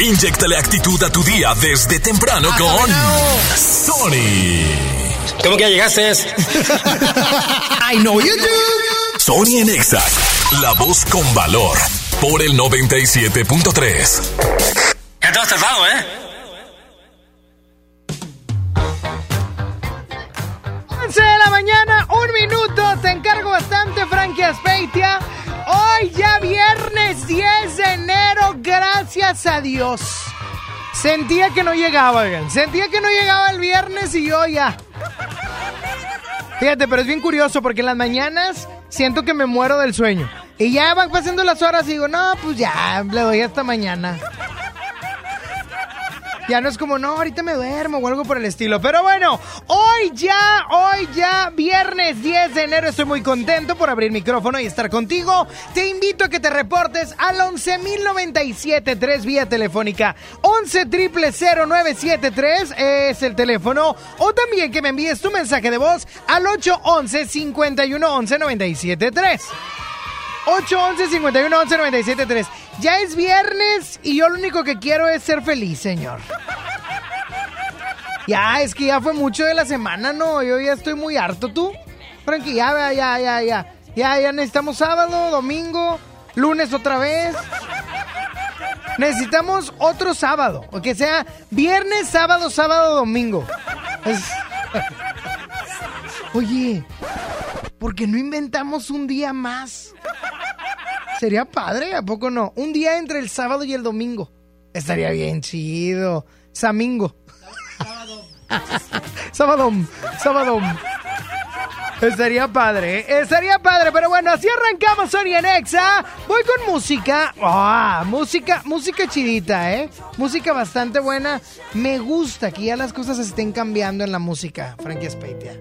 Inyectale actitud a tu día desde temprano con Sony. ¿Cómo que ya llegaste? I know you do. Sony en Exa, la voz con valor, por el 97.3. Ya te has tardado, ¿eh? Mañana, un minuto. Te encargo bastante, Frankie Aspeitia. Hoy ya viernes 10 de enero, gracias a Dios. Sentía que no llegaba. Sentía que no llegaba el viernes y yo ya. Fíjate, pero es bien curioso porque en las mañanas siento que me muero del sueño. Y ya van pasando las horas y digo, no, pues ya, le doy hasta mañana. Ya no es como, no, ahorita me duermo o algo por el estilo. Pero bueno, hoy ya, hoy ya, viernes 10 de enero, estoy muy contento por abrir micrófono y estar contigo. Te invito a que te reportes al 11.097.3 vía telefónica. 11.000.973 es el teléfono. O también que me envíes tu mensaje de voz al 811-5111-973. 811-5111-973. Ya es viernes y yo lo único que quiero es ser feliz, señor. Ya, es que ya fue mucho de la semana, ¿no? Yo ya estoy muy harto, ¿tú? Frankie, ya, ya, ya, ya. Ya, ya necesitamos sábado, domingo, lunes otra vez. Necesitamos otro sábado, o que sea viernes, sábado, sábado, domingo. Oye, ¿por qué no inventamos un día más? Sería padre, ¿a poco no? Un día entre el sábado y el domingo. Estaría bien chido. Samingo. Sábado. Sábado. Estaría padre, ¿eh? estaría padre, pero bueno, así arrancamos Sony en Exa. Voy con música, ah, música, música chidita, ¿eh? Música bastante buena. Me gusta que ya las cosas estén cambiando en la música, Frankie Speitia.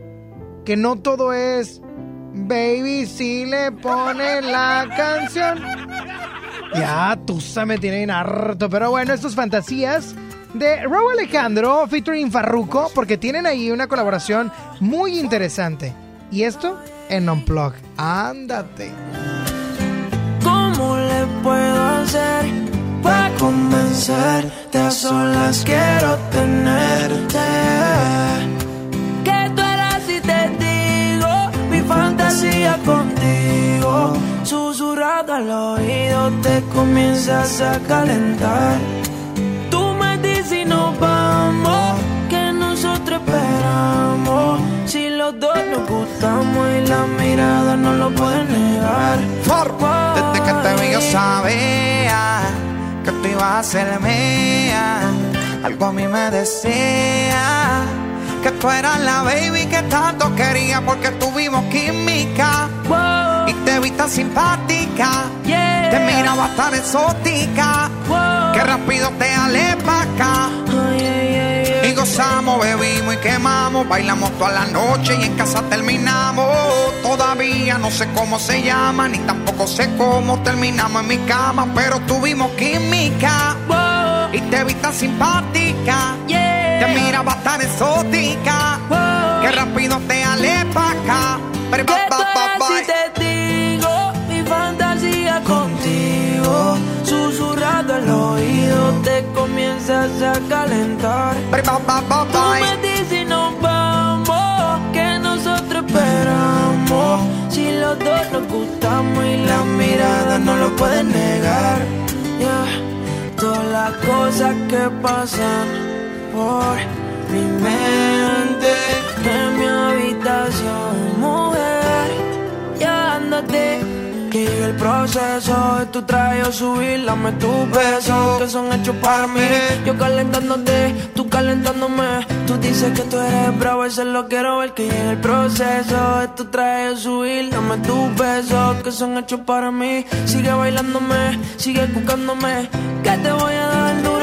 Que no todo es, baby, si le pone la canción. Ya, Tusa me tiene bien harto. Pero bueno, estas fantasías de Raúl Alejandro featuring Farruko, porque tienen ahí una colaboración muy interesante. Y esto en Unplug. Ándate. ¿Cómo le puedo hacer para convencerte? A solas quiero tenerte. Fantasía contigo. Susurrado al oído te comienzas a calentar. Tú me dices y nos vamos, que nosotros esperamos. Si los dos nos gustamos y la mirada no lo puede negar. Desde que te vi yo sabía que tú ibas a ser mía. Algo a mí me decía que tú eras la baby que tanto quería porque tuvimos química Wow, y te vi tan simpática. yeah. Te miraba tan exótica Wow. que rápido te alé pa' acá. Ay. Y gozamos, bebimos y quemamos, bailamos toda la noche y en casa terminamos. Todavía no sé cómo se llama, ni tampoco sé cómo terminamos en mi cama, pero tuvimos química Wow, y te vi tan simpática. Te miraba tan exótica Wow. que rápido te alé pa' acá. Pero ba, ba, ba, y te digo mi fantasía contigo. Susurrado al oído te comienzas a calentar. Pero Tú me dices y nos vamos, que nosotros esperamos. Si los dos nos gustamos y la mirada no lo pueden negar. Yeah. Todas las cosas que pasan por mi mente en mi habitación, mujer. Ya ándate. Que llegue el proceso de tu traje o subir, dame tus besos que son hechos para mí. Yo calentándote, tú calentándome. Tú dices que tú eres bravo, eso lo quiero ver. Que llegue el proceso de tu traje o subir, dame tus besos que son hechos para mí. Sigue bailándome, sigue buscándome. Que te voy a dar duro.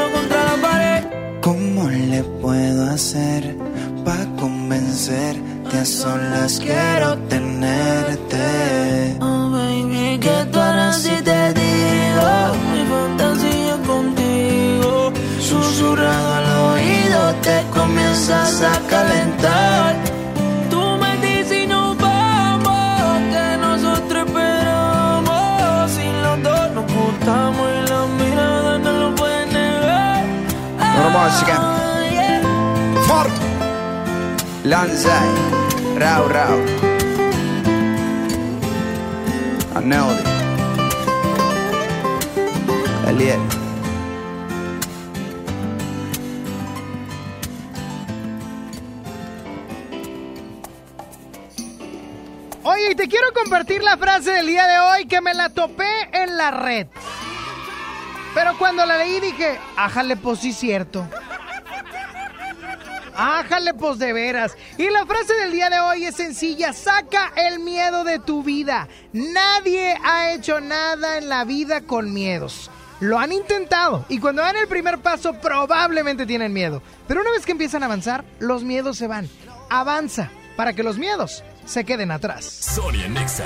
¿Cómo ¿Cómo le puedo hacer para convencerte? A solas quiero tenerte. Oh, baby, que tú harás si te digo mi fantasía contigo. Susurrado al oído, te comienzas a calentar. Yeah. For Lanzai, Rau Rau. Aneldi. Eliel. Oye, y te quiero compartir la frase del día de hoy que me la topé en la red. Pero cuando la leí dije, ájale, pues sí, cierto. Ájale, pues de veras. Y la frase del día de hoy es sencilla, saca el miedo de tu vida. Nadie ha hecho nada en la vida con miedos. Lo han intentado y cuando dan el primer paso probablemente tienen miedo. Pero una vez que empiezan a avanzar, los miedos se van. Avanza para que los miedos se queden atrás. Sonia Nexa.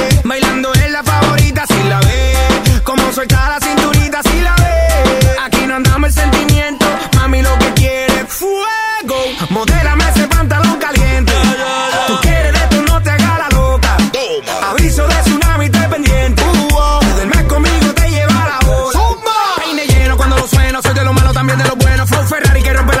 quiero ver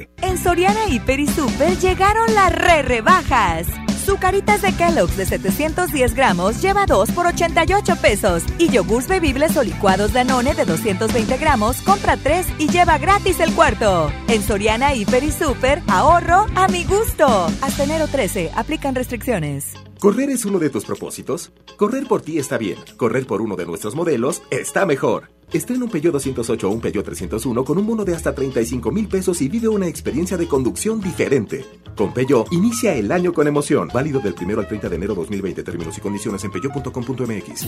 Soriana Hiper y Super llegaron las re rebajas. Zucaritas de Kellogg's de 710 gramos lleva 2 por 88 pesos. Y yogurts bebibles o licuados Danone de 220 gramos compra 3 y lleva gratis el cuarto. En Soriana Hiper y Super, ahorro a mi gusto. Hasta enero 13, aplican restricciones. ¿Correr es uno de tus propósitos? Correr por ti está bien. Correr por uno de nuestros modelos está mejor. Estrena un Peugeot 208 o un Peugeot 301 con un bono de hasta 35 mil pesos y vive una experiencia de conducción diferente. Con Peugeot, inicia el año con emoción. Válido del 1 al 30 de enero 2020. Términos y condiciones en peugeot.com.mx.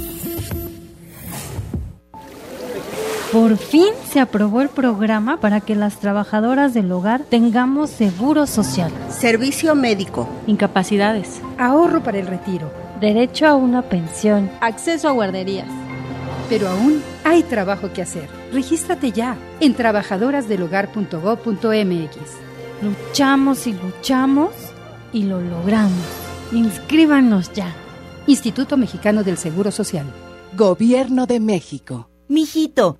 Por fin se aprobó el programa para que las trabajadoras del hogar tengamos seguro social, servicio médico, incapacidades, ahorro para el retiro, derecho a una pensión, acceso a guarderías. Pero aún hay trabajo que hacer. Regístrate ya en trabajadorasdelhogar.gov.mx. Luchamos y luchamos y lo logramos. Inscríbanos ya. Instituto Mexicano del Seguro Social. Gobierno de México. Mijito,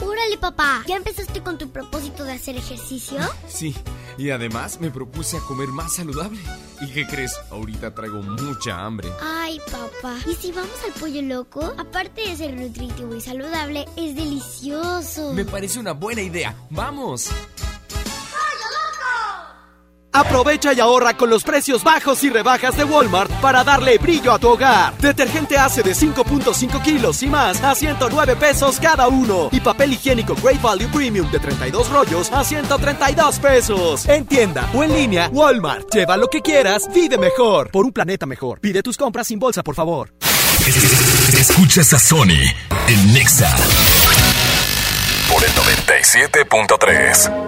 Órale, papá, ¿ya empezaste con tu propósito de hacer ejercicio? Sí, y además me propuse a comer más saludable. ¿Y qué crees? Ahorita traigo mucha hambre. Ay, papá, ¿y si vamos al pollo loco? Aparte de ser nutritivo y saludable, es delicioso. Me parece una buena idea. ¡Vamos! Aprovecha y ahorra con los precios bajos y rebajas de Walmart para darle brillo a tu hogar. Detergente hace de 5.5 kilos y más a 109 pesos cada uno. Y papel higiénico Great Value Premium de 32 rollos a 132 pesos. En tienda o en línea, Walmart. Lleva lo que quieras, vive mejor. Por un planeta mejor. Pide tus compras sin bolsa, por favor. Escuchas a Sony en Nexa por el 97.3.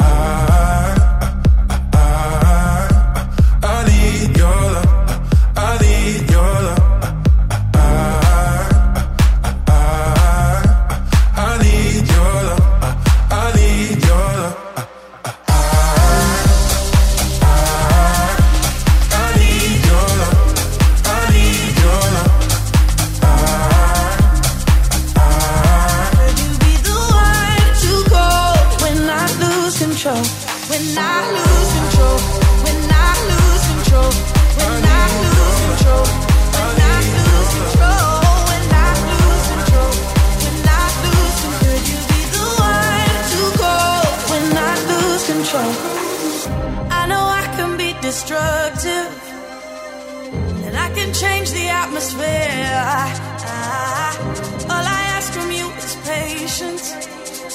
I I, I, I need your love. I need your love. The one to go when I lose control. I know I can be destructive. And I can change the atmosphere. All I ask from you is patience.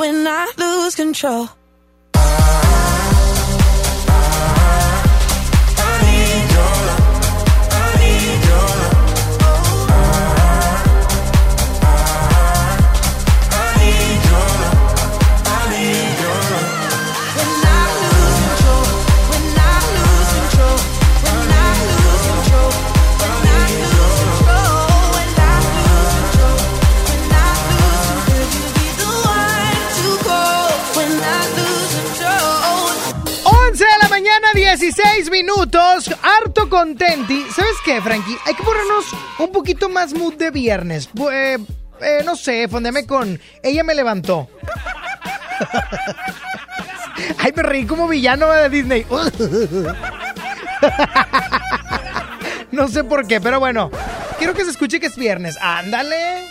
when I lose control. I, I, I, need your love. mañana, 16 minutos. Harto contenti. ¿Sabes qué, Frankie? Hay que ponernos un poquito más mood de viernes. Eh, eh, no sé, fondeme con Ella me levantó. Ay, me reí como villano de Disney. No sé por qué, pero bueno. Quiero que se escuche que es viernes. Ándale.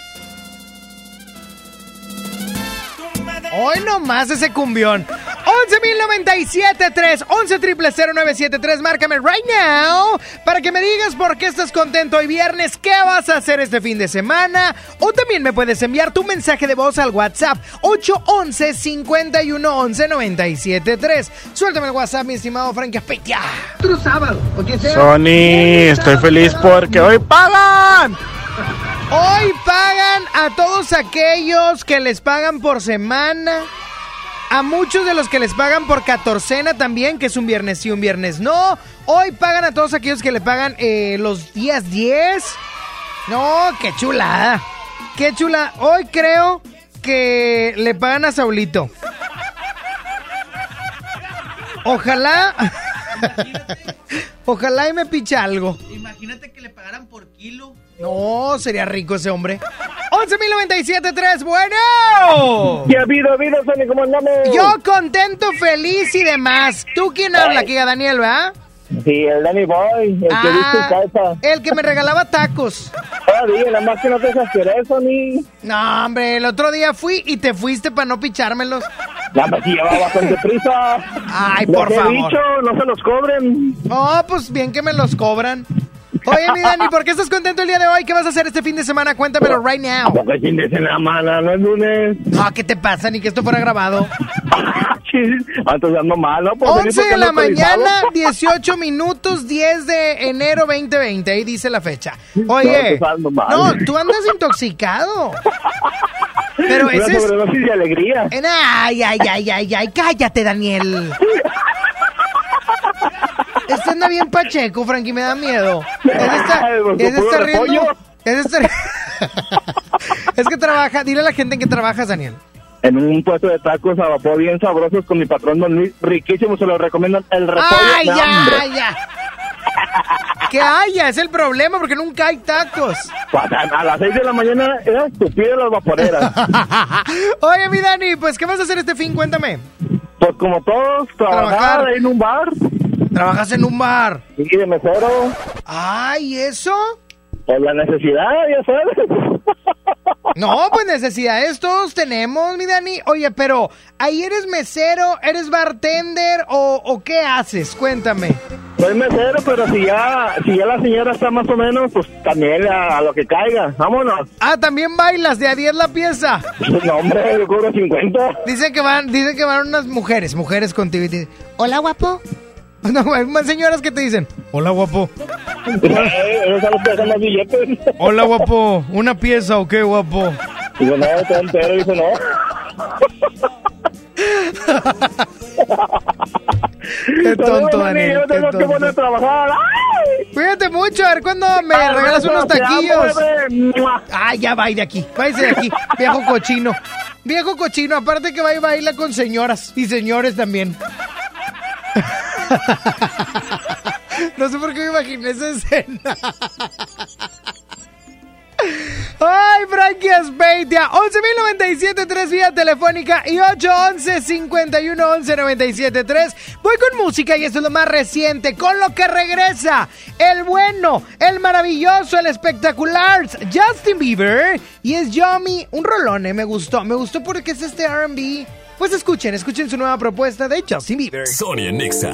Hoy nomás ese cumbión. 11.097.3, 11.000.973, márcame right now para que me digas por qué estás contento hoy viernes, qué vas a hacer este fin de semana o también me puedes enviar tu mensaje de voz al WhatsApp 811-5111-973. Suéltame el WhatsApp, mi estimado Frankie Aspeitia. Otro sábado, Sony, estoy feliz porque hoy pagan. Hoy pagan a todos aquellos que les pagan por semana. A muchos de los que les pagan por catorcena también, que es un viernes sí, un viernes no. Hoy pagan a todos aquellos que le pagan eh, los días 10. No, qué chulada. Qué chula. Hoy creo que le pagan a Saulito. Ojalá. Ojalá y me picha algo. Imagínate que le pagaran por kilo. No, sería rico ese hombre. 11.097.3, bueno. ¿Qué ha habido, ha habido, Sony? ¿Cómo andamos? Yo contento, feliz y demás. ¿Tú quién habla aquí, Daniel, verdad? Sí, el Danny Boy, el que Ah, viste casa. El que me regalaba tacos. Todavía, nada más que no te exageres, Sony. No, hombre, el otro día fui y te fuiste para no pichármelos. La pues si llevaba bastante prisa. Ay, por he favor. dicho, no se los cobren. Oh, pues bien que me los cobran. Oye, mi Dani, ¿por qué estás contento el día de hoy? ¿Qué vas a hacer este fin de semana? Cuéntamelo right now. Porque el fin de semana, no es lunes. No, ¿qué te pasa? Ni que esto fuera grabado. Antes ando mal, ¿no? Pues, 11 porque de la mañana, 18 minutos, 10 de enero 2020. Ahí dice la fecha. No, Oye, pues ando mal. no, tú andas intoxicado. Pero Una ese es... sobredosis de alegría. Ay, ay, ay, ay, ay, cállate, Daniel. Este anda bien pacheco, Frankie, me da miedo. Pues, ese ¿con está puro riendo. ese está- es que trabaja, dile a la gente en que trabajas, Daniel. En un puesto de tacos a vapor bien sabrosos con mi patrón Don Luis. Riquísimo, se lo recomiendo. El repollo. ¡Ay, no, hombre. ya, ya! Que haya, es el problema, porque nunca hay tacos. A las 6 de la mañana era estúpido las vaporeras. Oye, mi Dani, pues, ¿qué vas a hacer este fin? Cuéntame. Pues como todos, trabajar, en un bar. ¿Trabajas en un bar? Sí, de mesero. Ay, ¿eso? Por la necesidad, ya sabes. No, pues necesidades todos tenemos, mi Dani. Oye, pero ahí eres mesero, eres bartender o, o qué haces? Cuéntame. Soy mesero, pero si ya, si ya la señora está más o menos, pues también a, a lo que caiga. Vámonos. Ah, también bailas de a 10 la pieza. No, hombre, yo cobro 50. Dicen que van, dicen que van unas mujeres, mujeres contigo y te dicen, hola guapo. No, hay más señoras que te dicen, hola guapo. Eh, billetes. Hola guapo, una pieza o qué guapo. Digo, no, está entero. Dice, no. Qué tonto, Daniel. Yo tengo que poner a trabajar. ¡Ay! Cuídate mucho, a ver cuándo me Al regalas rato, unos amo, taquillos. ¡Mua! Ah, ya va de aquí. Váyase de aquí, viejo cochino. Viejo cochino, aparte que va y baila con señoras y señores también. No sé por qué me imaginé esa escena. Ay, Frankie Aspeitia, 11.097.3 vía telefónica y 811-5111-973. Voy con música y esto es lo más reciente, con lo que regresa el bueno, el maravilloso, el espectacular Justin Bieber. Y es Yummy, un rolón, eh, me gustó, me gustó porque es este RB. Pues escuchen, escuchen su nueva propuesta de Justin Bieber. Sonia Nexa.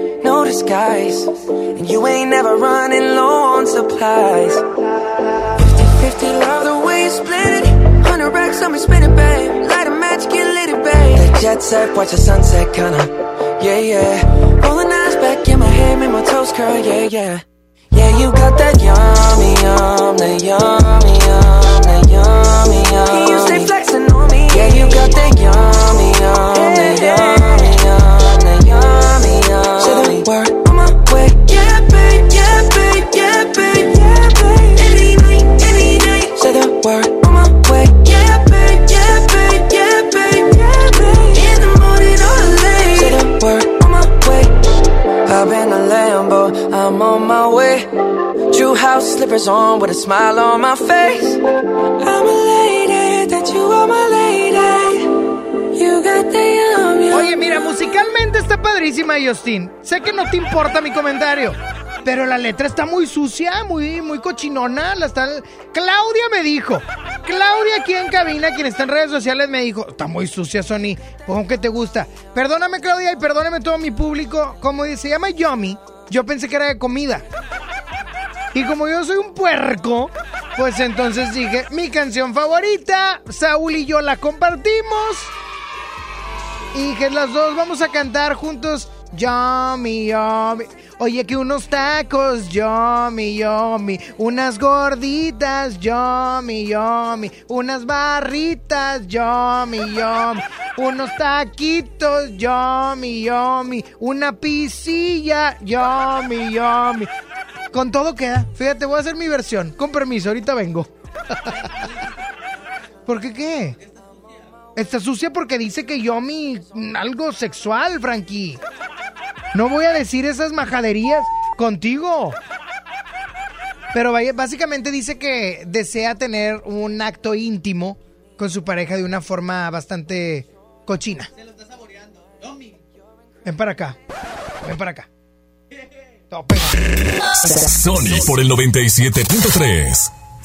no disguise. And you ain't never running low on supplies. 50-50, love the way you split it. 100 racks on me, spin it, babe. Light a match, get lit, it, babe. That jet set, watch the sunset, kinda. Yeah, yeah. Rolling eyes back in my head, make my toes curl, yeah, yeah. Yeah, you got that yummy, yum That yummy, yum That yummy, yum You stay flexing on me? Yeah, you got that yummy, yum That yummy, yum That yummy, the word on my way Yeah, babe, yeah, babe, yeah, babe. Yeah, babe. Any night, any day Say the word on my way Yeah, babe, yeah, babe, yeah, babe. Yeah, babe. In the morning or late. Say the word on my way in the Lambo, I'm on my way. True house slippers on with a smile on my face. I'm a lady, that you are my lady. You got the yum, yum. Oye, mira, musicalmente está padrísima, Justin. Sé que no te importa mi comentario, pero la letra está muy sucia, muy, muy cochinona. La está... Claudia me dijo, Claudia aquí en cabina, quien está en redes sociales, me dijo, está muy sucia, Sony, pues aunque te gusta. Perdóname, Claudia, y perdóname todo mi público. Como se llama Yomi, yo pensé que era de comida. Y como yo soy un puerco, pues entonces dije, mi canción favorita, Saúl y yo la compartimos. Y que las dos vamos a cantar juntos. Yummy, yummy. Oye, que unos tacos, yummy, yummy. Unas gorditas, yummy, yummy. Unas barritas, yummy, yummy. Unos taquitos, yummy, yummy. Una pisilla, yummy, yummy. Con todo queda. Fíjate, voy a hacer mi versión. Con permiso, ahorita vengo. ¿Por qué qué? Está sucia porque dice que yo mi algo sexual, Frankie. No voy a decir esas majaderías contigo. Pero básicamente dice que desea tener un acto íntimo con su pareja de una forma bastante cochina. Ven para acá. Ven para acá. Sony por el 97.3.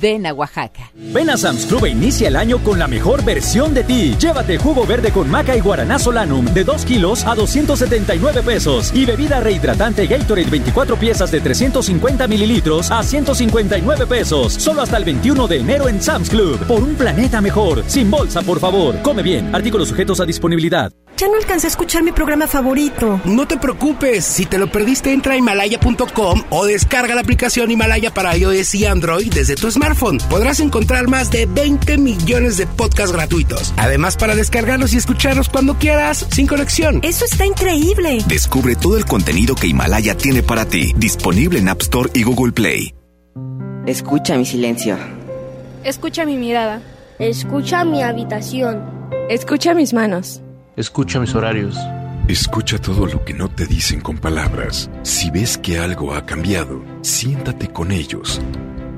Ven a Oaxaca. Ven a Sam's Club e inicia el año con la mejor versión de ti. Llévate jugo verde con maca y guaraná solanum de 2 kilos a 279 pesos. Y bebida rehidratante Gatorade 24 piezas de 350 mililitros a 159 pesos. Solo hasta el 21 de enero en Sam's Club. Por un planeta mejor. Sin bolsa, por favor. Come bien. Artículos sujetos a disponibilidad. Ya no alcancé a escuchar mi programa favorito. No te preocupes, si te lo perdiste entra a himalaya.com o descarga la aplicación Himalaya para iOS y Android desde tu smartphone. Podrás encontrar más de 20 millones de podcasts gratuitos. Además para descargarlos y escucharlos cuando quieras, sin conexión. Eso está increíble. Descubre todo el contenido que Himalaya tiene para ti, disponible en App Store y Google Play. Escucha mi silencio. Escucha mi mirada. Escucha mi habitación. Escucha mis manos. Escucha mis horarios. Escucha todo lo que no te dicen con palabras. Si ves que algo ha cambiado, siéntate con ellos.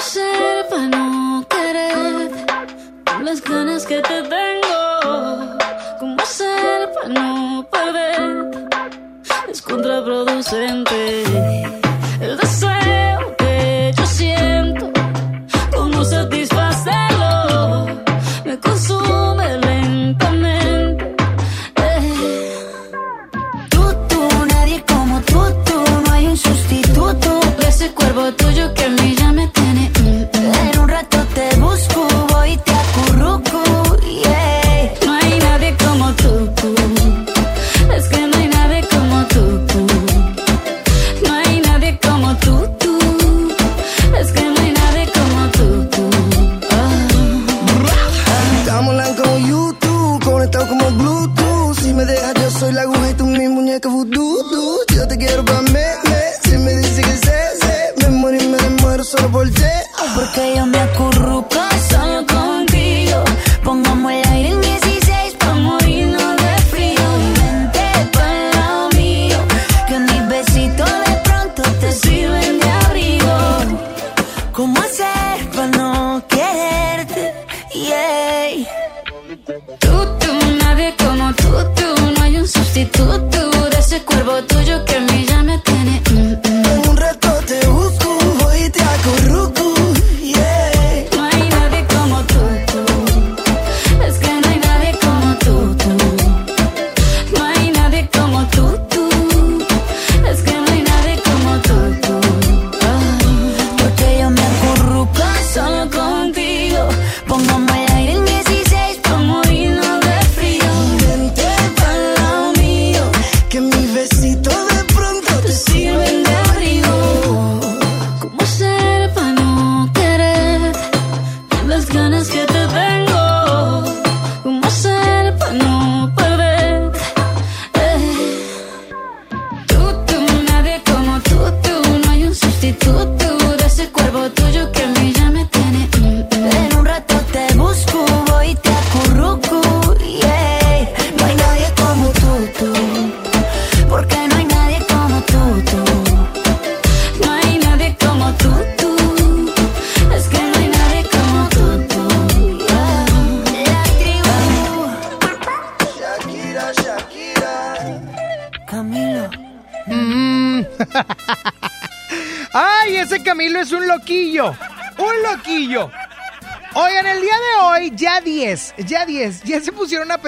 ¿Cómo ser para no querer con las ganas que te tengo? ¿Cómo ser para no perder? Es contraproducente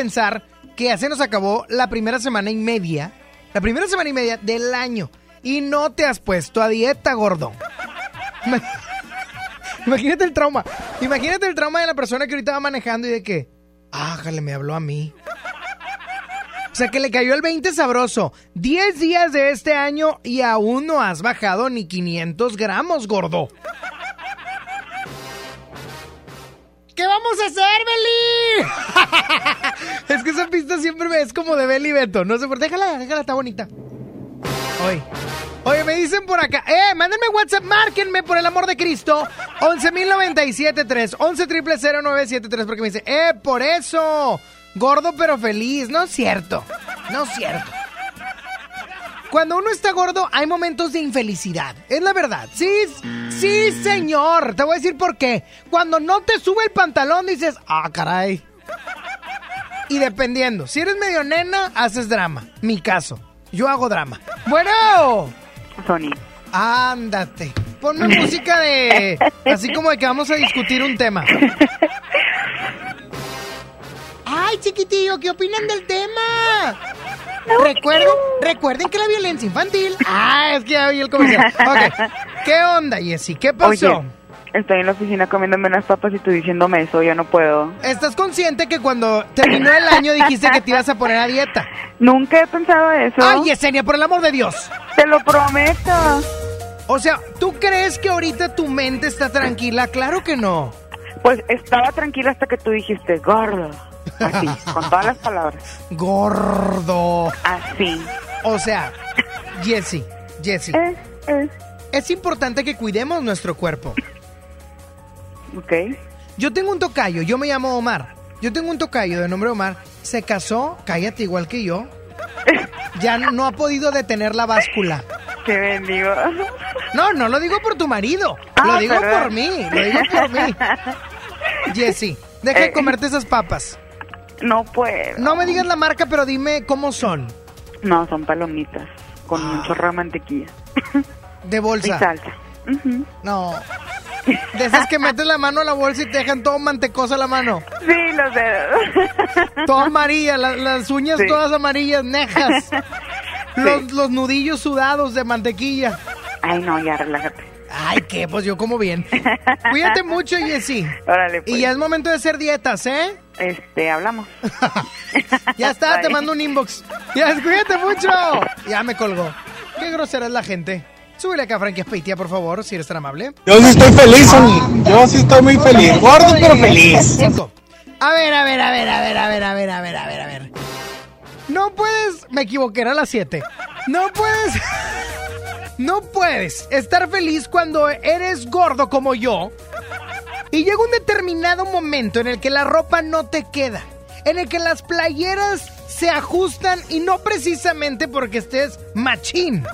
pensar que ya se nos acabó la primera semana y media, la primera semana y media del año. Y no te has puesto a dieta, gordo. Ima- Imagínate el trauma. Imagínate el trauma de la persona que ahorita va manejando y de que, ájale, me habló a mí. O sea, que le cayó el 20 sabroso. 10 días de este año y aún no has bajado ni 500 gramos, gordo. ¿Qué vamos a hacer, Beli? es que esa pista siempre me es como de Beli Beto. No sé por Déjala, déjala, está bonita. Oye. Oye, me dicen por acá. Eh, mándenme WhatsApp, márquenme por el amor de Cristo. 11.097.3. 11.000.973. Porque me dice, eh, por eso. Gordo pero feliz. No es cierto. No es cierto. Cuando uno está gordo hay momentos de infelicidad. Es la verdad. Sí, sí, señor. Te voy a decir por qué. Cuando no te sube el pantalón dices, ah, caray. Y dependiendo, si eres medio nena, haces drama. Mi caso. Yo hago drama. Bueno. Sony. Ándate. Ponme música de... Así como de que vamos a discutir un tema. Ay, chiquitillo, ¿qué opinan del tema? Recuerden, recuerden que la violencia infantil. Ah, es que ya vi el comercial. Ok. ¿Qué onda, Jessy? ¿Qué pasó? Oye, estoy en la oficina comiéndome unas papas y tú diciéndome eso, yo no puedo. ¿Estás consciente que cuando terminó el año dijiste que te ibas a poner a dieta? Nunca he pensado eso. Ay, Yesenia, por el amor de Dios. Te lo prometo. O sea, ¿tú crees que ahorita tu mente está tranquila? Claro que no. Pues estaba tranquila hasta que tú dijiste, gordo. Así, con todas las palabras. Gordo. Así. O sea, Jessy, Jessy. Eh, eh. Es importante que cuidemos nuestro cuerpo. Ok. Yo tengo un tocayo, yo me llamo Omar. Yo tengo un tocayo de nombre Omar. Se casó, cállate igual que yo. Ya no ha podido detener la báscula. Qué bendigo. No, no lo digo por tu marido. Ah, lo digo perdón. por mí. Lo digo por mí. Jessy, deja de Eh. comerte esas papas. No puedo. No me digas la marca, pero dime cómo son. No, son palomitas. Con un chorro de mantequilla. De bolsa. Y salsa. No. De esas que metes la mano a la bolsa y te dejan todo mantecosa la mano. Sí, los dedos. Todo amarilla, la- las uñas Sí. todas amarillas, nejas. Los, los nudillos sudados de mantequilla. Ay, no, ya relájate. Ay, qué, pues yo como bien. Cuídate mucho, Jessy. Órale, pues. Y ya es momento de hacer dietas, ¿eh? Este, hablamos. Ya está, te mando un inbox. Ya, cuídate mucho. Ya me colgó. Qué grosera es la gente. Súbele acá a Frankie Aspeitia, por favor, si eres tan amable. Yo sí estoy feliz, Sony. Yo sí estoy muy feliz. Gordo, pero feliz. Cinco. A ver, a ver, a ver, a ver, a ver, a ver, a ver, a ver, a ver. No puedes, me equivoqué, era las 7. No puedes, no puedes estar feliz cuando eres gordo como yo. Y llega un determinado momento en el que la ropa no te queda. En el que las playeras se ajustan y no precisamente porque estés machín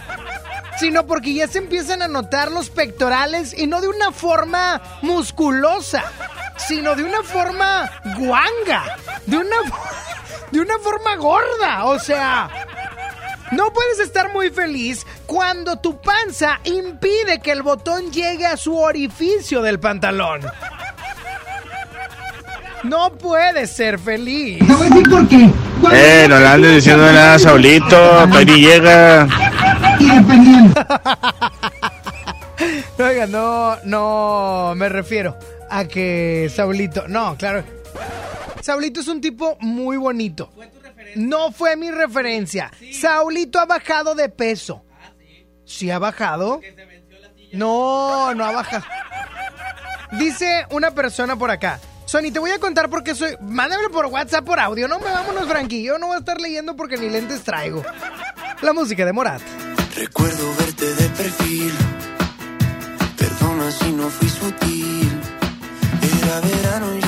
sino porque ya se empiezan a notar los pectorales y no de una forma musculosa, sino de una forma guanga, de una, de una forma gorda, o sea... No puedes estar muy feliz cuando tu panza impide que el botón llegue a su orificio del pantalón. No puedes ser feliz. No voy a decir por qué. Eh, no le andes diciendo nada a Saulito. Ni llega. y dependiendo. Oiga, no, no me refiero a que Saulito. No, claro. Saulito es un tipo muy bonito. No fue mi referencia. Saulito ha bajado de peso. ¿Sí ha bajado? No, no ha bajado. Dice una persona por acá. Sony, te voy a contar por qué soy. Mándamelo por WhatsApp, por audio. No me vámonos, Frankie. Yo no voy a estar leyendo porque ni lentes traigo. La música de Morat. Recuerdo verte de perfil. Perdona si no fui sutil. Era verano y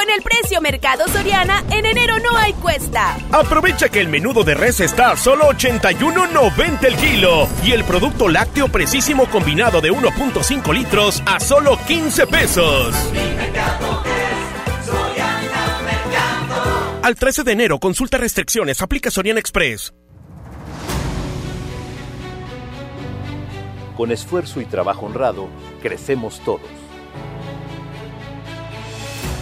Con el precio Mercado Soriana, en enero no hay cuesta. Aprovecha que el menudo de res está a solo 81.90 el kilo y el producto lácteo precisísimo combinado de 1.5 litros a solo 15 pesos. Al 13 de enero, consulta restricciones, aplica Soriana Express. Con esfuerzo y trabajo honrado, crecemos todos.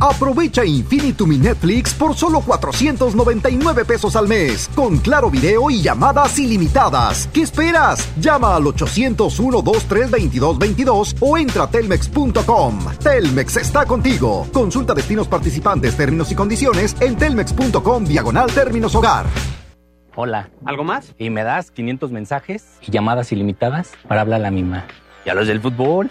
Aprovecha Infinitum y Netflix por solo 499 pesos al mes, con claro video y llamadas ilimitadas. ¿Qué esperas? Llama al 801-232222 o entra a telmex.com. Telmex está contigo. Consulta destinos participantes, términos y condiciones en telmex.com diagonal términos hogar. Hola. ¿Algo más? Y me das 500 mensajes y llamadas ilimitadas para hablar a la misma. ¿Y a los del fútbol?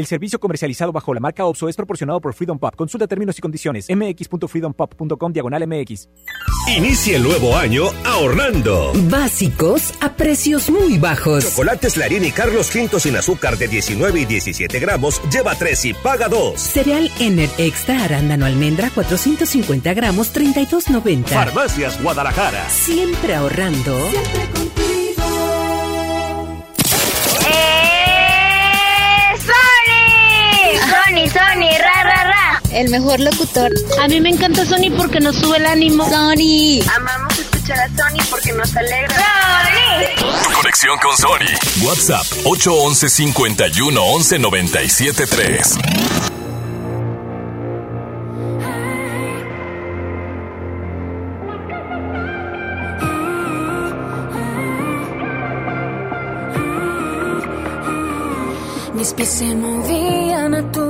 El servicio comercializado bajo la marca OPSO es proporcionado por Freedom Pop. Consulta términos y condiciones. mx.freedompop.com diagonal mx. Inicia el nuevo año ahorrando. Básicos a precios muy bajos. Chocolates Larín y Carlos V sin azúcar de 19 y 17 gramos, lleva 3 y paga 2. Cereal Ener Extra Arándano Almendra 450 gramos 32.90. Farmacias Guadalajara. Siempre ahorrando. Siempre contigo. Sony, ra, ra, ra. El mejor locutor. A mí me encanta Sony porque nos sube el ánimo. Sony. Amamos escuchar a Sony porque nos alegra. Sony. Conexión con Sony. WhatsApp 811 51 11 97 3. Mis pies se movían a tu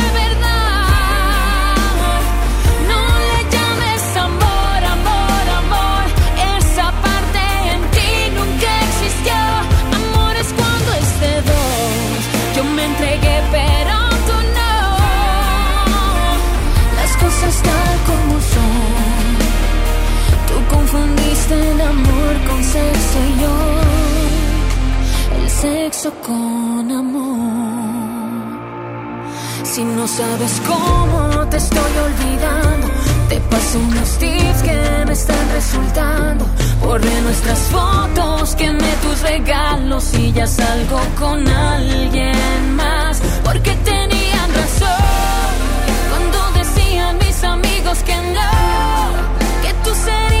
sexo y yo. El sexo con amor. Si no sabes cómo te estoy olvidando, te paso unos tips que me están resultando. Borré nuestras fotos, quemé tus regalos y ya salgo con alguien más. Porque tenían razón cuando decían mis amigos que no, que tú serías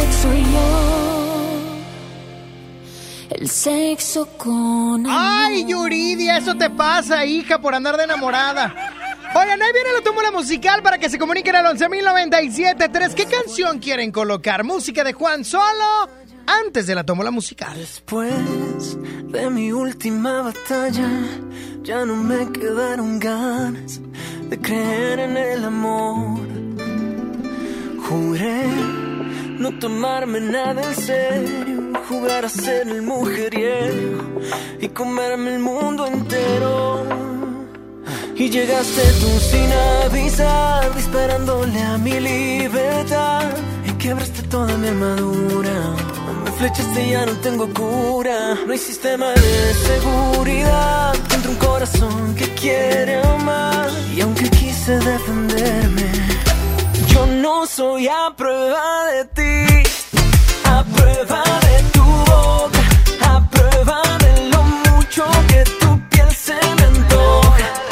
sexo y yo. El sexo con amor. ¡Ay, Yuridia! Eso te pasa, hija, por andar de enamorada. Oigan, ahí viene la tómbola musical para que se comuniquen al 11.097.3. ¿Qué canción quieren colocar? Música de Juan Solo antes de la tómbola musical. Después de mi última batalla, ya no me quedaron ganas de creer en el amor. Juré no tomarme nada en serio, jugar a ser el mujeriego y comerme el mundo entero. Y llegaste tú sin avisar, disparándole a mi libertad. Y quebraste toda mi armadura. Me flechaste y ya no tengo cura. No hay sistema de seguridad contra un corazón que quiere amar. Y aunque quise defenderme, yo no soy a prueba de ti. A prueba de tu boca, a prueba de lo mucho que tu piel se me antoja.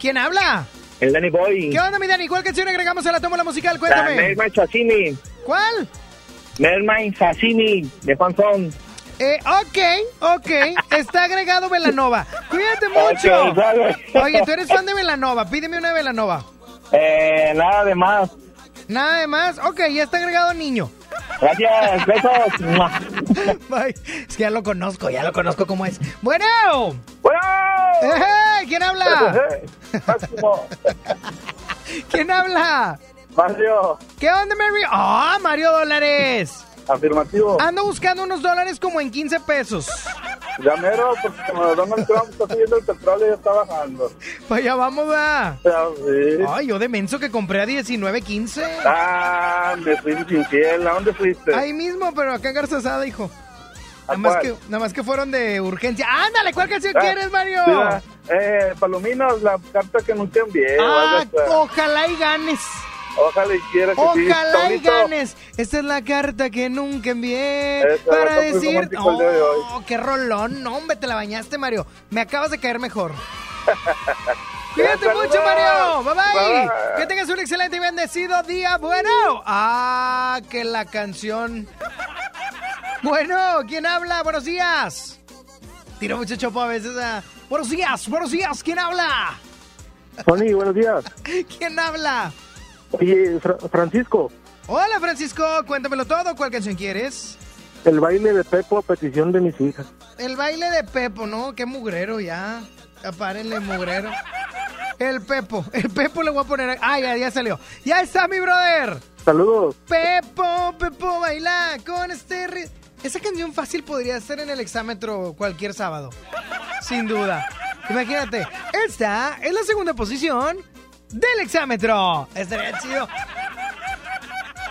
¿Quién habla? El Danny Boy. ¿Qué onda, mi Dani? ¿Cuál canción agregamos a la tómbola musical? La Cuéntame. Mermaid Sassini. ¿Cuál? Mermaid Sassini de Juan Son. Eh, ok, ok. Está agregado Velanova. Cuídate mucho. Oye, tú eres fan de Velanova. Pídeme una de Velanova. Eh, nada de más. Nada de más. Ok, ya está agregado niño. Gracias, besos. Bye. Es que ya lo conozco, ya lo conozco cómo es. Bueno. Bueno. Ejé, ¿Quién habla? Máximo. ¿Quién habla? Mario. ¿Qué onda, Mary? ¡Ah, Mario Dólares! Afirmativo. Ando buscando unos dólares como en 15 pesos. Ya mero, porque como Donald Trump está subiendo el petróleo y está bajando. Para allá vamos, va. Ya, sí. Ay, yo de menso que compré a 19.15. Ah, me fuiste infiel. ¿A dónde fuiste? Ahí mismo, pero acá en Garzazada, hijo. ¿A Nada más, que, nada más que fueron de urgencia. ¡Ándale! ¿Cuál canción Ah, quieres, Mario? ah, eh, Palominos, la carta que nunca envié. ah, ojalá y ganes. Ojalá y quiera que sí. Ojalá y ganes. Esta es la carta que nunca envié Eso, para decir. día de hoy. Oh, qué rolón. No, hombre, te la bañaste, Mario. Me acabas de caer mejor. Cuídate mucho, Mario. Bye bye. Bye. Que tengas un excelente y bendecido día. Bueno. Ah, que la canción. Bueno, ¿quién habla? Buenos días. Tiro mucho chopo a veces. ah. Buenos días, buenos días. ¿Quién habla? Sony, buenos días. ¿Quién habla? Oye, Fra- Francisco, Hola, Francisco. Cuéntamelo todo. ¿Cuál canción quieres? el baile de Pepo a petición de mis hijas. El baile de Pepo, ¿no? Qué mugrero ya. Apárenle, mugrero. El Pepo. El Pepo le voy a poner. Ah, ya, ya salió. Ya está, mi brother. Saludos. Pepo, Pepo, baila con este. Esa canción fácil podría ser en el exámetro cualquier sábado. Sin duda. Imagínate. Esta es la segunda posición del exámetro. Estaría chido.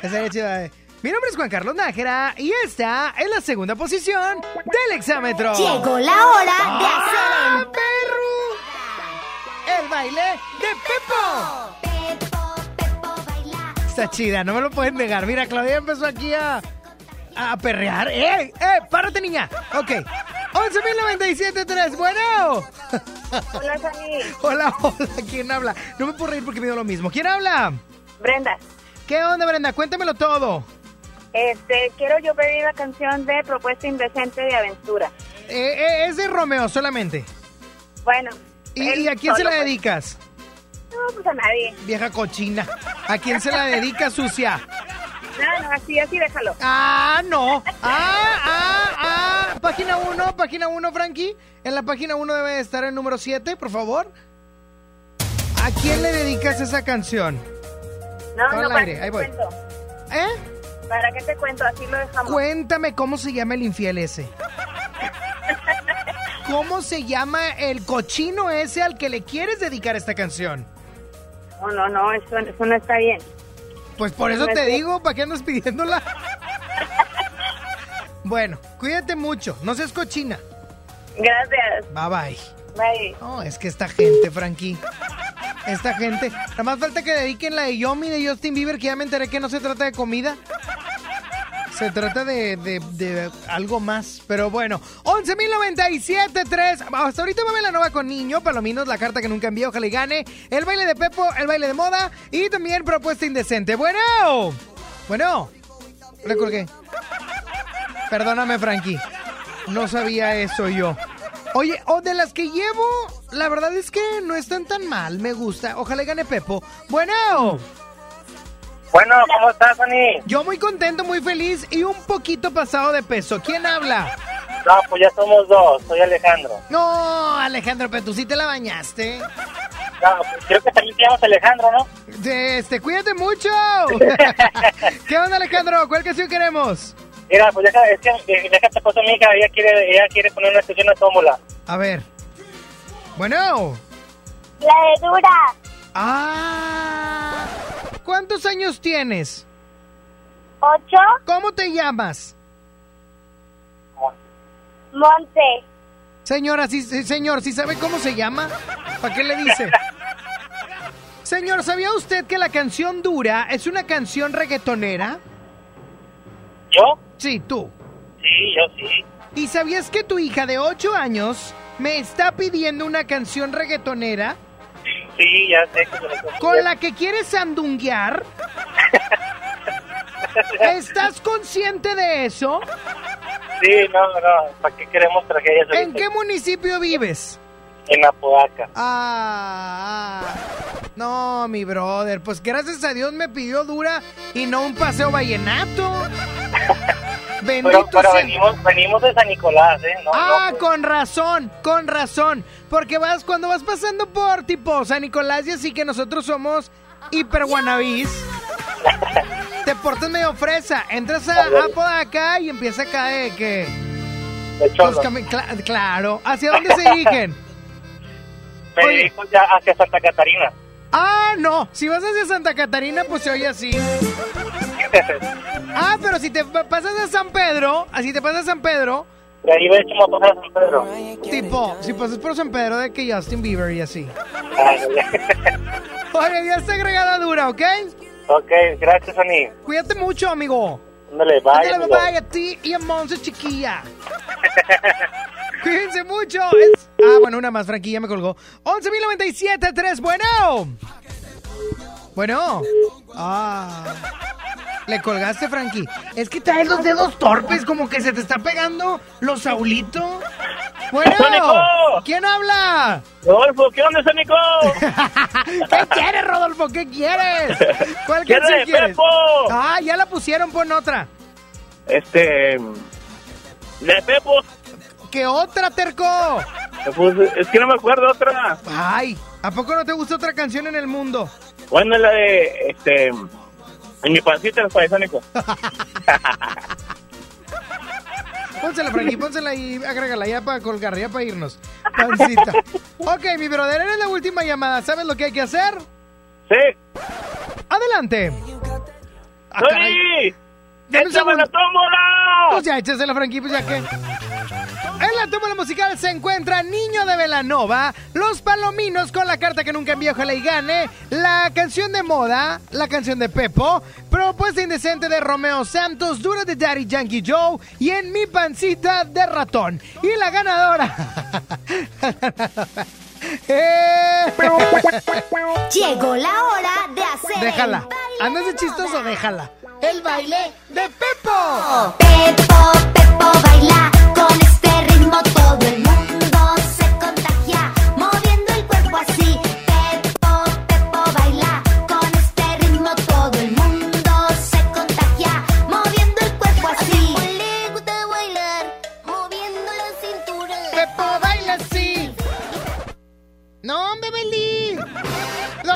Estaría chido. eh. Mi nombre es Juan Carlos Nájera y esta es la segunda posición del exámetro. Llegó la hora de ¡Ah, hacer perro! El baile de Pepo. Está chida, no me lo pueden negar. Mira, Claudia empezó aquí a, a perrear. ¡Eh! ¡Eh! ¡Párate, niña! Ok. 11.097.3. Bueno. Hola, Sani. Hola, hola. ¿Quién habla? No me puedo reír porque me dio lo mismo. ¿Quién habla? Brenda, ¿Qué onda, Brenda? Cuéntamelo todo. este, quiero yo pedir la canción de Propuesta Indecente de Aventura. Eh, eh, es de Romeo solamente. Bueno. ¿Y, a quién se la pues. dedicas? No, pues a nadie. Vieja cochina. ¿A quién se la dedica, sucia? No, no, así, así déjalo. Ah, no. Ah, ah, ah. Página 1, página 1, Frankie. En la página 1 debe estar el número 7, por favor. ¿A quién le dedicas esa canción? No, Al no, para aire, qué ahí te voy. cuento. ¿Eh? ¿Para qué te cuento? Así lo dejamos. Cuéntame cómo se llama el infiel ese. ¿Cómo se llama el cochino ese al que le quieres dedicar esta canción? No, no, no, eso, eso no está bien. Pues por eso te digo, ¿para qué andas pidiéndola? Bueno, cuídate mucho, no seas cochina. Gracias. Bye bye. Bye. No, es que esta gente, Frankie. Esta gente. Nada más falta que dediquen la de Yomi de Justin Bieber, que ya me enteré que no se trata de comida. Se trata de, de- de algo más. Pero bueno, 11.097.3. Hasta ahorita va la nueva con niño. Palominos, la carta que nunca envié. Ojalá y gane. El baile de Pepo, el baile de moda. Y también propuesta indecente. Bueno. Bueno. Le colgué. Perdóname, Frankie. No sabía eso yo. Oye, o de las que llevo, la verdad es que no están tan mal. Me gusta. Ojalá y gane Pepo. Bueno. Bueno, ¿cómo estás, Ani? Yo muy contento, muy feliz y un poquito pasado de peso. ¿Quién habla? No, pues ya somos dos. Soy Alejandro. No, Alejandro, pero tú sí te la bañaste. No, pues creo que también te llamas Alejandro, ¿no? Este, cuídate mucho. ¿Qué onda, Alejandro? ¿Cuál canción queremos? Mira, pues ya, es que, eh, ya que te pasó mi hija, ella quiere, ella quiere poner una estación de tómbola. A ver. Bueno. La de Dura. Ah. ¿Cuántos años tienes? Ocho. ¿Cómo te llamas? Monte. Señora, sí, sí, señor, ¿sí sabe cómo se llama? ¿Para qué le dice? Señor, ¿sabía usted que la canción Dura es una canción reggaetonera? ¿Yo? Sí, tú. Sí, yo sí. ¿Y sabías que tu hija de 8 años me está pidiendo una canción reggaetonera Sí, ya sé que con la que quieres sandunguear? ¿Estás consciente de eso? Sí, no, no, ¿para qué queremos tragedias ¿En qué municipio vives? En Apodaca. Ah, ah. no, mi brother, pues gracias a Dios me pidió dura y no un paseo vallenato. Bendito Pero, pero sea. venimos, venimos de San Nicolás, ¿eh? No, Ah, no, con razón, con razón. Porque vas, cuando vas pasando por tipo San Nicolás y así que nosotros somos hiper guanabís, te portas medio fresa. Entras a Apodaca y empieza acá de que. De claro. ¿Hacia dónde se dirigen? Me dirijo ya hacia Santa Catarina. Ah, no. Si vas hacia Santa Catarina, pues se oye así. Ah, pero si te pa- pasas a San Pedro, así te pasas a San Pedro, De ahí ves cómo pasar a San Pedro. tipo, si pasas por San Pedro de que Justin Bieber y así. Ah, Oye, ya está agregada dura, ¿ok? ok, gracias, Ani. Cuídate mucho, amigo. Ándale, bye. Ándale, amigo. bye, a ti y a Monse chiquilla. Cuídense mucho. Es- Ah, bueno, una más, Frankie, ya me colgó. 11.097.3, bueno. Bueno. Ah. Le colgaste, Frankie. Es que traes los dedos torpes, como que se te está pegando los Saulito. Bueno. ¿Quién habla? Rodolfo, ¿qué onda, Sónico? ¿Qué quieres, Rodolfo? ¿Qué quieres? ¿Cuál ¿Qué canción quieres? Pepo? Ah, ya la pusieron, pon otra. Este. De Pepo. ¿Qué otra, terco? Pues, es que no me acuerdo otra. Ay, ¿a poco no te gusta otra canción en el mundo? Bueno, la de. Este. En mi pancita, los paisónicos. Pónsela, Frankie, pónsela y agrégala ya para colgar, ya para irnos. Pancita. Ok, mi brother, eres la última llamada. ¿Sabes lo que hay que hacer? Sí. Adelante. Un ¡Échame la tómbola! Pues ya, échasela, Frankie, pues ya que. En la tómbola musical se encuentra Niño de Velanova, Los Palominos con la carta que nunca envió, ojalá y gane, la canción de moda, la canción de Pepo, Propuesta Indecente de Romeo Santos, Dura de Daddy Yankee Joe y En mi pancita de ratón. Y la ganadora. Eh. Llegó la hora de hacer. Déjala. ¿Andas de chistoso? Déjala. El baile de Pepo. Pepo, Pepo baila con este ritmo todo el mundo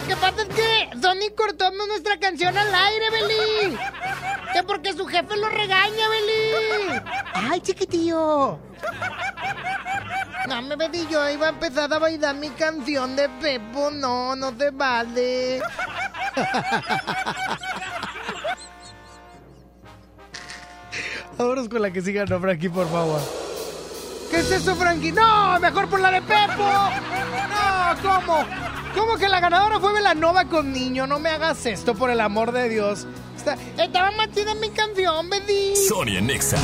que pasa es que Sony cortó nuestra canción al aire, Beli. Que porque su jefe lo regaña, Beli. Ay, chiquitillo. No, me Beli, yo iba a empezar a bailar mi canción de Pepo. No, no se vale. Vámonos con la que siga, no, Frankie, por favor. ¿Qué es eso, Frankie? ¡No! ¡Mejor por la de Pepo! ¡No! ¿Cómo? ¿Cómo que la ganadora fue Velanova con niño? No me hagas esto, por el amor de Dios. Está- estaba metida en mi canción, Betty. Sonia Nexa.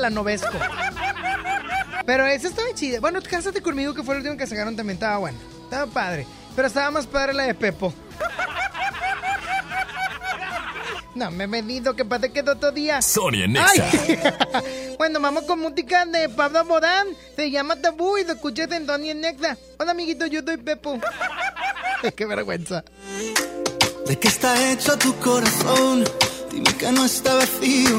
Lado velanovesco. Pero esa estaba chida. Bueno, cásate conmigo, que fue el último que sacaron también. Estaba bueno. Estaba padre. Pero estaba más padre la de Pepo. No, me he venido que para quedó otro día. Sonia Nexa. Ay. bueno, vamos con música de Pablo Morán. Se llama Tabú y lo escuché en Tony Nexa. Hola, amiguito, yo soy Pepo. Qué vergüenza. ¿De qué está hecho tu corazón? Dime que no está vacío.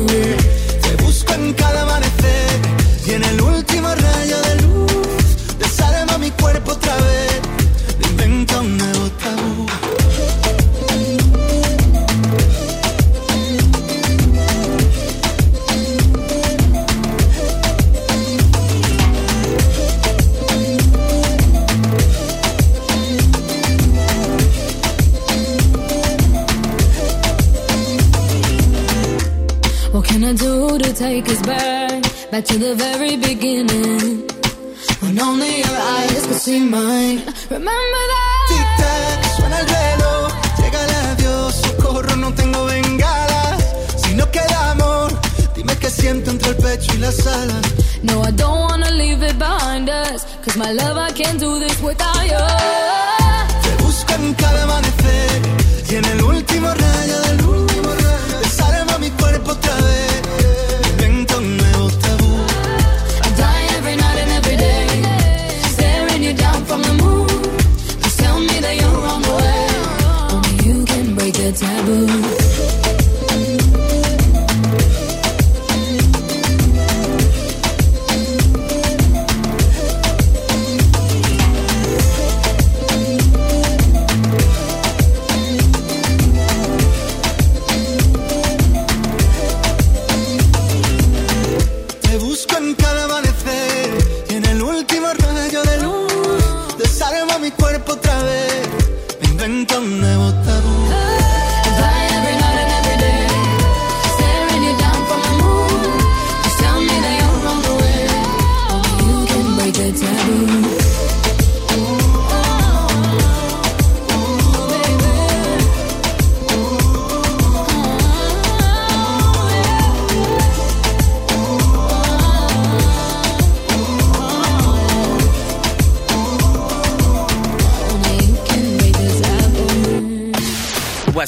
What can I do to take us back? Back to the very beginning. When only your eyes could see mine. Remember that? Tic-tac, suena el reloj, llega el adiós, socorro, no tengo bengalas. Si no queda amor, dime qué siento entre el pecho y las alas. No, I don't wanna leave it behind us. Cause my love, I can't do this without you. Te busco en cada amanecer y en el último rayo de Te busco en cada amanecer y en el último rayo de luz, te desarma mi cuerpo otra vez, me invento un nuevo tabú.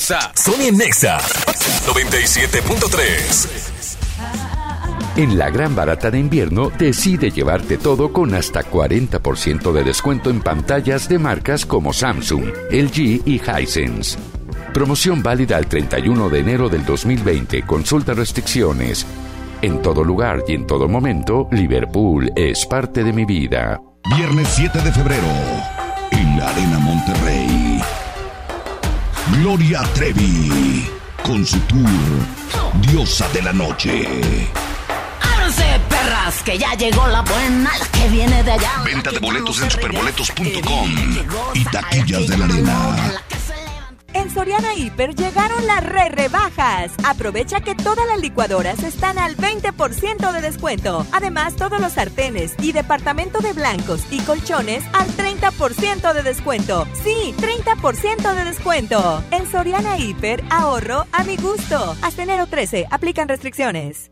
WhatsApp. Sony Nexa 97.3. En la gran barata de invierno, decide llevarte todo con hasta 40% de descuento en pantallas de marcas como Samsung, LG y Hisense. Promoción válida al 31 de enero del 2020. Consulta restricciones. En todo lugar y en todo momento, Liverpool es parte de mi vida. Viernes 7 de febrero, en la Arena Monterrey. Gloria Trevi, con su tour Diosa de la Noche. Ábranse, perras, que ya llegó la buena, la que viene de allá. Venta de boletos en superboletos.com y taquillas de la arena. En Soriana Hiper llegaron las re rebajas. Aprovecha que todas las licuadoras están al 20% de descuento. Además, todos los sartenes y departamento de blancos y colchones al 30% de descuento. Sí, 30% de descuento. En Soriana Hiper, ahorro a mi gusto. Hasta enero 13, aplican restricciones.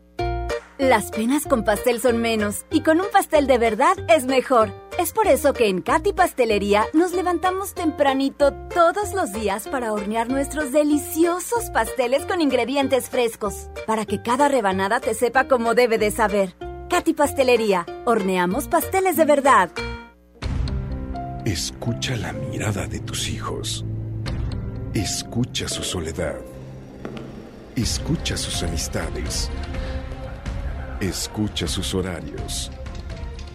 Las penas con pastel son menos y con un pastel de verdad es mejor. Es por eso que en Katy Pastelería nos levantamos tempranito todos los días para hornear nuestros deliciosos pasteles con ingredientes frescos, para que cada rebanada te sepa como debe de saber. Katy Pastelería, horneamos pasteles de verdad. Escucha la mirada de tus hijos. Escucha su soledad. Escucha sus amistades. Escucha sus horarios.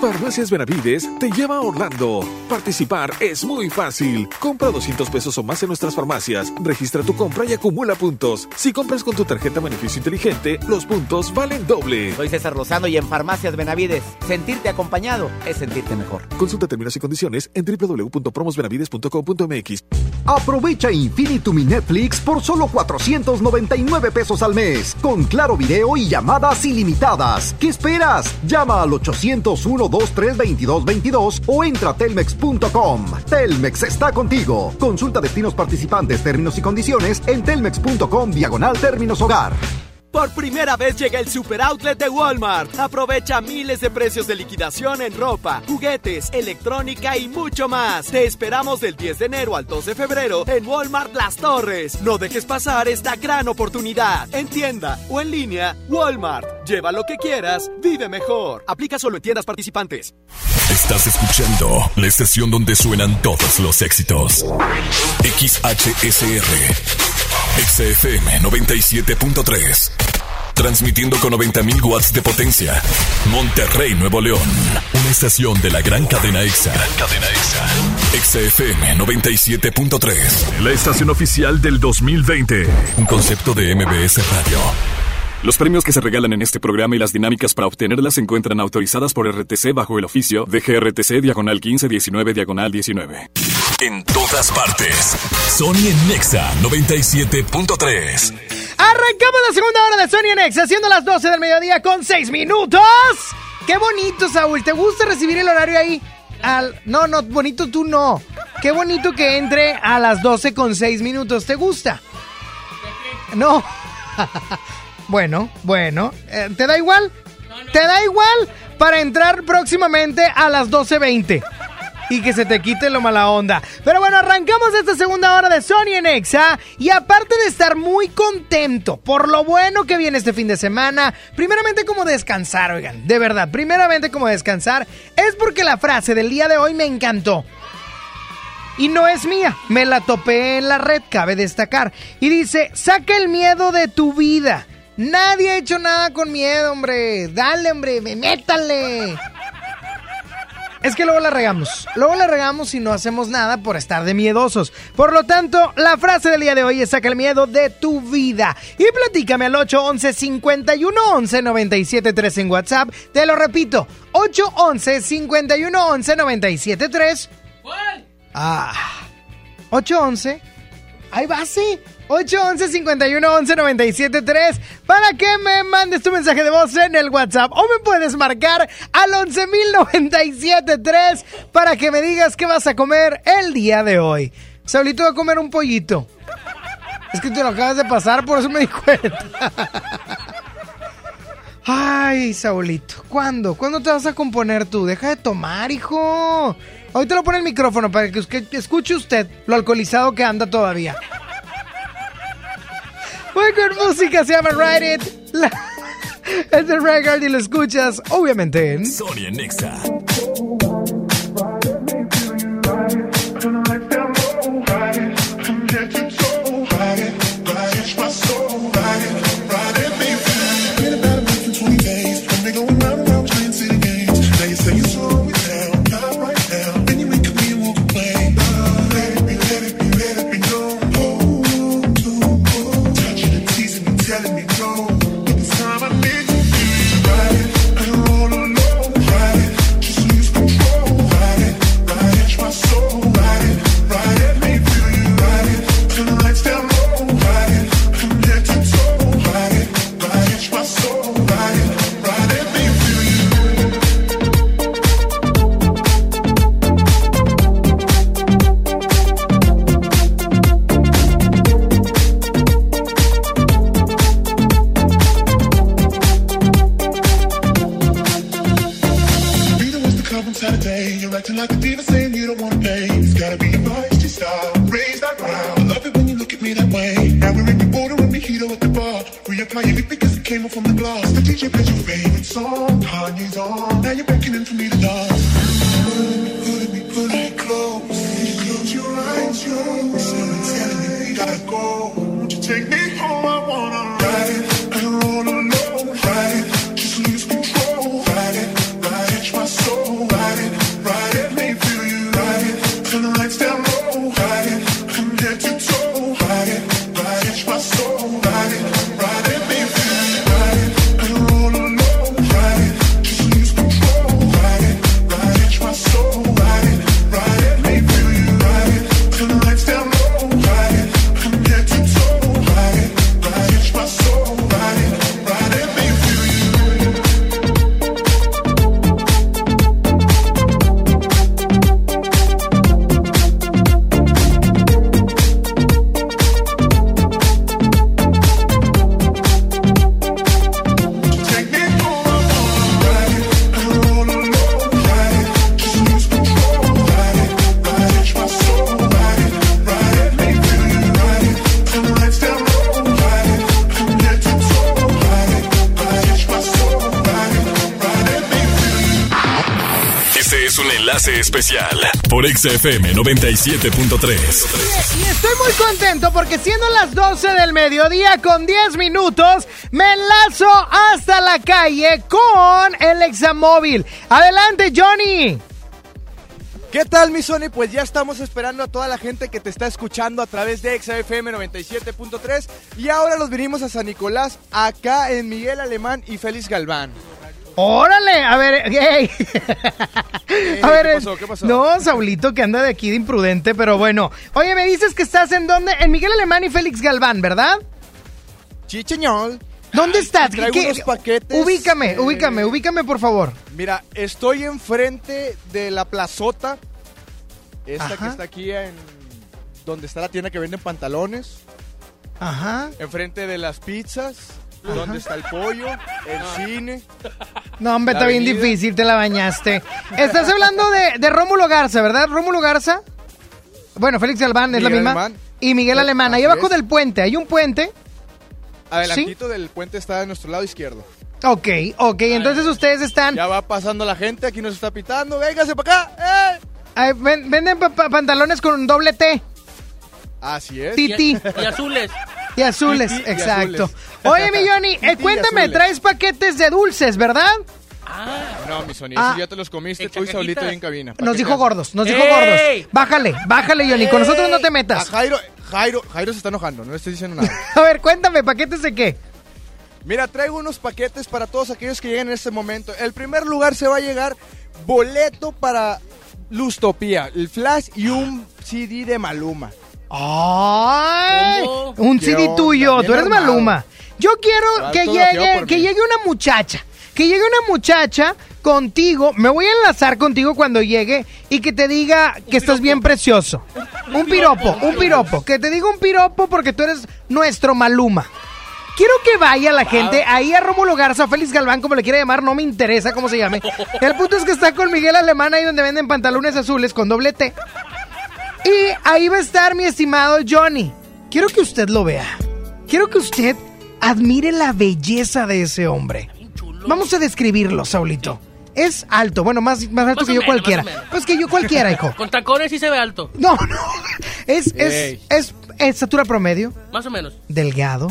Farmacias Benavides te lleva a Orlando. Participar es muy fácil. Compra 200 pesos o más en nuestras farmacias. Registra tu compra y acumula puntos. Si compras con tu tarjeta Beneficio Inteligente, los puntos valen doble. Soy César Lozano y en Farmacias Benavides, sentirte acompañado es sentirte mejor. Consulta términos y condiciones en www.promosbenavides.com.mx. Aprovecha Infinitum y Netflix por solo 499 pesos al mes, con claro video y llamadas ilimitadas. ¿Qué esperas? Llama al 801 23 22 22 o entra a telmex.com. Telmex está contigo. Consulta destinos participantes, términos y condiciones en telmex.com diagonal términos hogar. Por primera vez llega el Super Outlet de Walmart. Aprovecha miles de precios de liquidación en ropa, juguetes, electrónica y mucho más. Te esperamos del 10 de enero al 2 de febrero en Walmart Las Torres. No dejes pasar esta gran oportunidad. En tienda o en línea, Walmart. Lleva lo que quieras, vive mejor. Aplica solo en tiendas participantes. Estás escuchando la estación donde suenan todos los éxitos. XHSR. XFM 97.3. Transmitiendo con 90.000 watts de potencia. Monterrey, Nuevo León. Una estación de la gran cadena EXA. cadena EXA. XFM 97.3. La estación oficial del 2020. Un concepto de MBS Radio. Los premios que se regalan en este programa y las dinámicas para obtenerlas se encuentran autorizadas por RTC bajo el oficio de GRTC Diagonal 1519 Diagonal 19. En todas partes. Sony en Nexa 97.3. Arrancamos la segunda hora de Sony en Nexa, siendo las 12 del mediodía con 6 minutos. ¡Qué bonito, Saúl! ¿Te gusta recibir el horario ahí? Al... No, no, bonito tú no. Qué bonito que entre a las 12 con 6 minutos. ¿Te gusta? No. Bueno, bueno. Eh, ¿Te da igual? ¿Te da igual para entrar próximamente a las 12.20? Y que se te quite lo mala onda. Pero bueno, arrancamos esta segunda hora de Sony en Exa. Y aparte de estar muy contento por lo bueno que viene este fin de semana, primeramente como descansar, oigan, de verdad, primeramente como descansar, es porque la frase del día de hoy me encantó. Y no es mía, me la topé en la red, cabe destacar. Y dice, saca el miedo de tu vida. Nadie ha hecho nada con miedo, hombre. Dale, hombre, métale. Es que luego la regamos. Luego la regamos y no hacemos nada por estar de miedosos. Por lo tanto, la frase del día de hoy es saca el miedo de tu vida. Y platícame al 811 5111 973 en WhatsApp. Te lo repito, 811 5111 973. Ah. 811. Ahí va, sí. 811 5111 973 para que me mandes tu mensaje de voz en el WhatsApp o me puedes marcar al 11097.3 para que me digas qué vas a comer el día de hoy. Saulito va a comer un pollito. Es que te lo acabas de pasar, por eso me di cuenta. Ay, Saulito, ¿cuándo? ¿Cuándo te vas a componer tú? Deja de tomar, hijo. Te lo pone el micrófono para que escuche usted lo alcoholizado que anda todavía. Muy con música, se llama Ride It. La- es de Record y lo escuchas, obviamente, en... Sonia Nexa. Reapply it because it came off from the glass. The DJ plays your favorite song. Kanye's on. Now you're beckoning for me to dance. Pulling me, pulling me, pulling me close. Close your eyes, you're someone telling me we gotta go. Won't you take me home? I wanna ride it and roll alone. Ride it, XFM 97.3. Y estoy muy contento porque siendo las 12 del mediodía con 10 minutos, me enlazo hasta la calle con el Examóvil. Adelante, Johnny. ¿Qué tal, mi Sony? Pues ya estamos esperando a toda la gente que te está escuchando a través de XFM 97.3 y ahora los vinimos a San Nicolás, acá en Miguel Alemán y Félix Galván. Órale, a ver, hey. A ver, ¿qué pasó? ¿Qué pasó? no, Saulito que anda de aquí de imprudente, pero bueno. Oye, me dices que estás en dónde? En Miguel Alemán y Félix Galván, ¿verdad? Chicheñol. ¿Dónde estás? traigo ¿Qué- unos paquetes, Ubícame, eh, ubícame, ubícame, por favor. Mira, estoy enfrente de la plazota, esta que está aquí en donde está la tienda que venden pantalones, Ajá. enfrente de las pizzas, donde está el pollo, el cine. No, hombre, está bien avenida. difícil, te la bañaste. Estás hablando de, de Rómulo Garza, ¿verdad? Rómulo Garza. Bueno, Félix Galván es la Miguel misma. Alemán. Y Miguel Alemán. Ahí Así abajo es. del puente, hay un puente. Adelantito del puente está a nuestro lado izquierdo. Ok, ok, entonces ustedes están. Ya va pasando la gente, aquí nos está pitando, véngase para acá. ¡eh! Ay, ven- venden pa- pa- pantalones con un doble T. Así es. Titi. Y azules. Y azules, y exacto. azules. Oye, mi Johnny, eh, cuéntame, traes paquetes de dulces, ¿verdad? No, mi Sony, Ah. eso ya te los comiste tú y Saulito ahí en cabina. ¿Para Nos dijo gordos, nos dijo ¡Ey! gordos. Bájale, bájale, Johnny. Con nosotros no te A metas. Jairo, Jairo, Jairo se está enojando, no le estoy diciendo nada. A ver, cuéntame, ¿paquetes de qué? Mira, traigo unos paquetes para todos aquellos que lleguen en este momento. El primer lugar se va a llegar boleto para Lustopía, el Flash y un CD de Maluma. ¡Ay! ¿Cómo? Un ¿Qué CD tuyo, tú eres armado. Maluma. Yo quiero que llegue, que llegue una muchacha. Que llegue una muchacha contigo. Me voy a enlazar contigo cuando llegue y que te diga que estás bien precioso. Un piropo, un piropo. Que te diga un piropo porque tú eres nuestro Maluma. Quiero que vaya la gente ahí a Rómulo Garza, Félix Galván, como le quiera llamar, no me interesa cómo se llame. El punto es que está con Miguel Alemán ahí donde venden pantalones azules con doble T. Y ahí va a estar mi estimado Johnny. Quiero que usted lo vea. Quiero que usted admire la belleza de ese hombre. Vamos a describirlo, Saulito. Es alto, bueno, más, más alto Más que yo menos, cualquiera. Pues que yo cualquiera, hijo. Con tacones sí se ve alto. No, no. Es, es, Ey. es estatura promedio, Más o menos. delgado,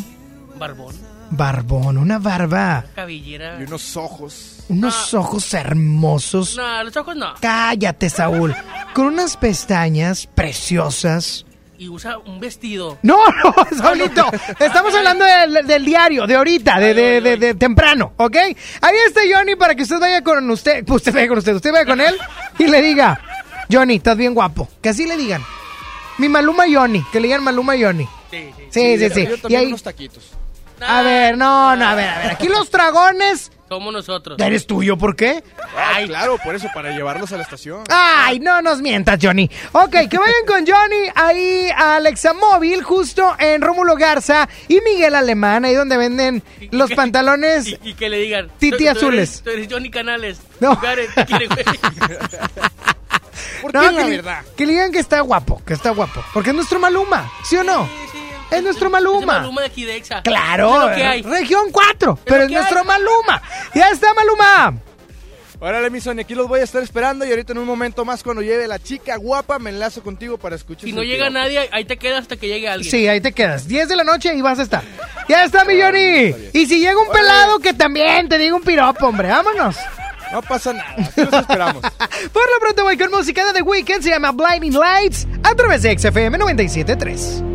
Barbón. Barbón, una barba, Cabellera. Y unos ojos. unos ojos hermosos. No, los ojos no. Cállate, Saúl. Con unas pestañas preciosas. Y usa un vestido. No, no, Saulito. Estamos hablando del, del diario, de ahorita, de, de, de- de temprano, ¿ok? Ahí está Johnny para que usted vaya con usted. Usted vaya con usted, usted vaya con él y le diga, Johnny, estás bien guapo. Que así le digan. Mi Maluma Johnny, que le digan Maluma Johnny. Sí, sí. Sí, sí, sí. Yo Y ahí, unos taquitos. A ver, no, no, a ver, a ver. Aquí los dragones. Somos nosotros. ¿Eres tuyo? ¿Por qué? Ay, claro, por eso, para llevarlos a la estación. Ay, no nos mientas, Johnny. Ok, que vayan con Johnny ahí a Alexa Móvil, justo en Rómulo Garza y Miguel Alemán, ahí donde venden los pantalones. Y, y que le digan. Titi tú- tú azules. eres- Tú eres Johnny Canales. No. Lugares, ¿qué quiere, güey? ¿Por No, qué que, la le- verdad? que le digan que está guapo, que está guapo. Porque es nuestro Maluma, ¿sí o no? Es nuestro Es Maluma. Maluma de aquí de Exa. Claro, Es lo que hay. región 4, pero es nuestro hay. Maluma. Ya está Maluma. Órale, mi Sony, aquí los voy a estar esperando y ahorita en un momento más cuando llegue la chica guapa me enlazo contigo para escuchar Si no llega piropo. nadie, ahí te quedas hasta que llegue alguien. Sí, ahí te quedas. 10 de la noche y vas a estar. Ya está, mi Johnny. Y si llega un pelado, que también te diga un piropo, hombre. Vámonos. No pasa nada, los esperamos. Por lo pronto voy con música de The Weeknd, se llama Blinding Lights, a través de XFM 97.3.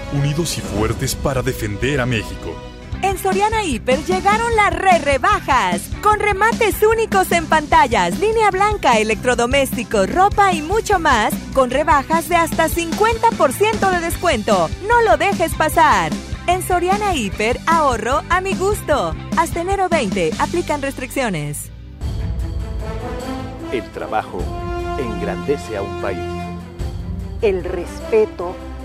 Unidos y fuertes para defender a México. En Soriana Hiper llegaron las re rebajas, con remates únicos en pantallas, línea blanca, electrodomésticos, ropa y mucho más, con rebajas de hasta 50% de descuento. No lo dejes pasar. En Soriana Hiper, ahorro a mi gusto. Hasta enero 20, aplican restricciones. El trabajo engrandece a un país. El respeto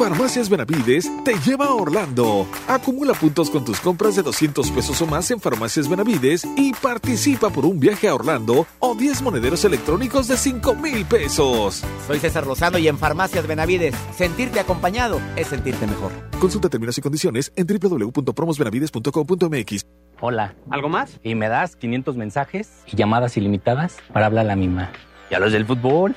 Farmacias Benavides te lleva a Orlando. Acumula puntos con tus compras de 200 pesos o más en Farmacias Benavides y participa por un viaje a Orlando o 10 monederos electrónicos de 5 mil pesos. Soy César Lozano y en Farmacias Benavides, sentirte acompañado es sentirte mejor. Consulta términos y condiciones en www.promosbenavides.com.mx. Hola. ¿Algo más? Y me das 500 mensajes y llamadas ilimitadas para hablar a la misma. ¿Y a los del fútbol?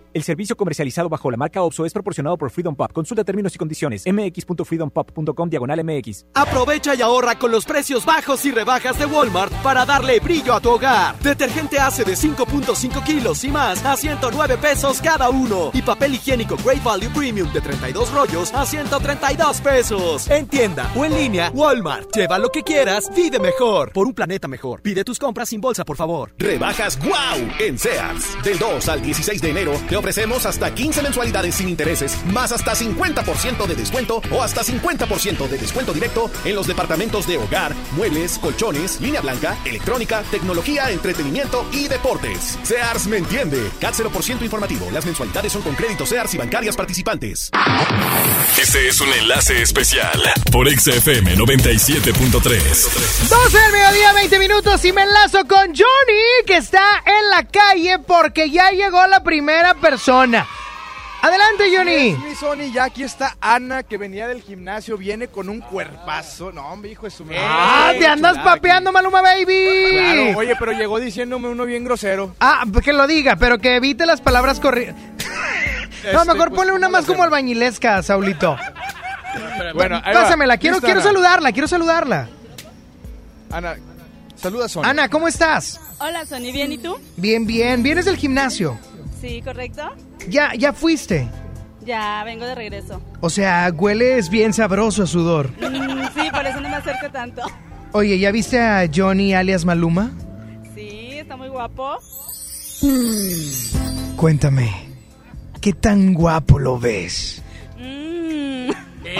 El servicio comercializado bajo la marca OPSO es proporcionado por Freedom Pop. Consulta términos y condiciones. mx.freedompop.com diagonal mx. Aprovecha y ahorra con los precios bajos y rebajas de Walmart para darle brillo a tu hogar. Detergente ACE de 5.5 kilos y más a 109 pesos cada uno. Y papel higiénico Great Value Premium de 32 rollos a 132 pesos. En tienda o en línea, Walmart. Lleva lo que quieras, vive mejor. Por un planeta mejor. Pide tus compras sin bolsa, por favor. Rebajas wow en Sears. Del 2 al 16 de enero ofrecemos hasta 15 mensualidades sin intereses, más hasta 50% de descuento o hasta 50% de descuento directo en los departamentos de hogar, muebles, colchones, línea blanca, electrónica, tecnología, entretenimiento y deportes. Sears me entiende. CAT 0% informativo. Las mensualidades son con créditos Sears y bancarias participantes. Este es un enlace especial por XFM 97.3. 12 del mediodía, 20 minutos y me enlazo con Johnny, que está en la calle porque ya llegó la primera persona. Adelante, Johnny. Sí, mi Sony, ya aquí está Ana, que venía del gimnasio, viene con un cuerpazo. No, hombre, hijo de su madre. Ah, te andas Chulada, papeando, Maluma Baby. Claro, oye, pero llegó diciéndome uno bien grosero. Ah, que lo diga, pero que evite las palabras corridas. no, Este, mejor pues, ponle una ¿cómo más como albañilesca, Saulito. Bueno. Pásamela, quiero, quiero Ana. saludarla, quiero saludarla. Ana, saluda a Sony. Ana, ¿cómo estás? Hola, Sony, ¿bien y tú? Bien, bien. ¿Vienes del gimnasio? Sí, correcto. Ya, ya fuiste. Ya vengo de regreso. O sea, hueles bien sabroso a sudor. Mm, sí, por eso no me acerco tanto. Oye, ¿ya viste a Johnny alias Maluma? Sí, está muy guapo. Cuéntame, ¿qué tan guapo lo ves? Mm. ¡Ey,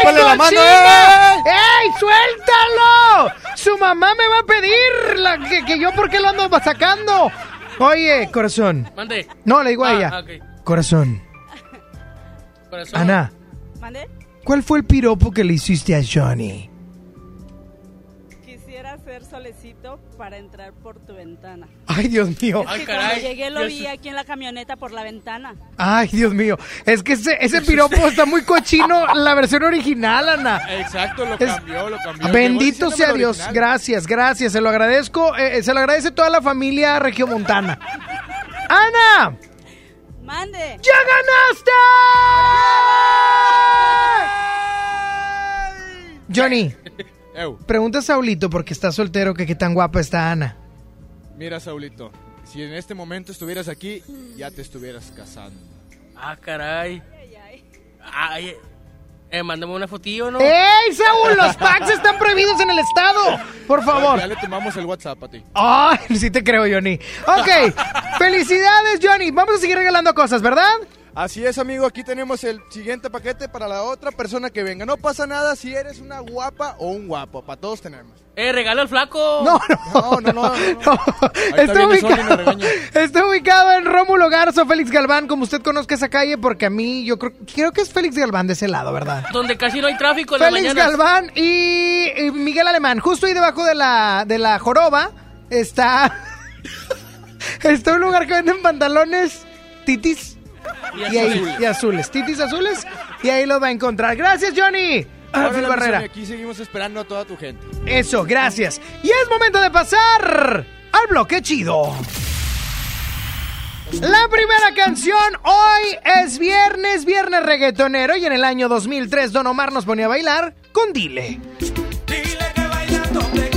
¡Épale la mano, cochina! eh! ¡Ey, suéltalo! Su mamá me va a pedir la- que, que yo por qué lo ando sacando. Oye, corazón. Mande. No, le digo a Ah. Corazón. Corazón. Ana, ¿Mande? ¿cuál fue el piropo que le hiciste a Johnny? Para entrar por tu ventana. Ay, Dios mío. Es que cuando llegué lo vi aquí en la camioneta por la ventana. Ay, Dios mío. Es que ese, ese piropo está muy cochino, la versión original, Ana. Exacto, lo Es- cambió, lo cambió. Bendito sea Dios. original. Gracias, gracias. Se lo agradezco. eh, eh, se lo agradece toda la familia regiomontana. ¡Ana! ¡Mande! ¡Ya ganaste! Johnny, Ew, pregunta a Saulito porque está soltero que qué tan guapa está Ana. mira, Saulito, si en este momento estuvieras aquí, ya te estuvieras casando. Ah, caray. Ay, eh, mándame una fotillo, ¿no? ¡Ey, Saúl! Los packs están prohibidos en el estado. Por favor. Ya le tomamos el WhatsApp a ti. Ay, sí te creo, Johnny. Ok, felicidades, Johnny. Vamos a seguir regalando cosas, ¿verdad? Así es, amigo. Aquí tenemos el siguiente paquete para la otra persona que venga. No pasa nada si eres una guapa o un guapo. Para todos tenemos. ¡Eh, regalo al flaco! No, No, no, no. no. Está ubicado, está ubicado en Rómulo Garzo, Félix Galván, como usted conozca esa calle, porque a mí yo creo, creo que es Félix Galván de ese lado, ¿verdad? Donde casi no hay tráfico en la Félix. Galván y, y Miguel Alemán. Justo ahí debajo de la, de la joroba está, está un lugar que venden pantalones titis Y y, ahí, y azules. Titis azules y ahí lo va a encontrar. Gracias, Johnny. Ah, Barrera. Aquí seguimos esperando a toda tu gente. Eso, gracias. Y es momento de pasar al bloque chido. La primera canción hoy es viernes, viernes reggaetonero y en el año 2003 Don Omar nos ponía a bailar con Dile. Dile que bailando te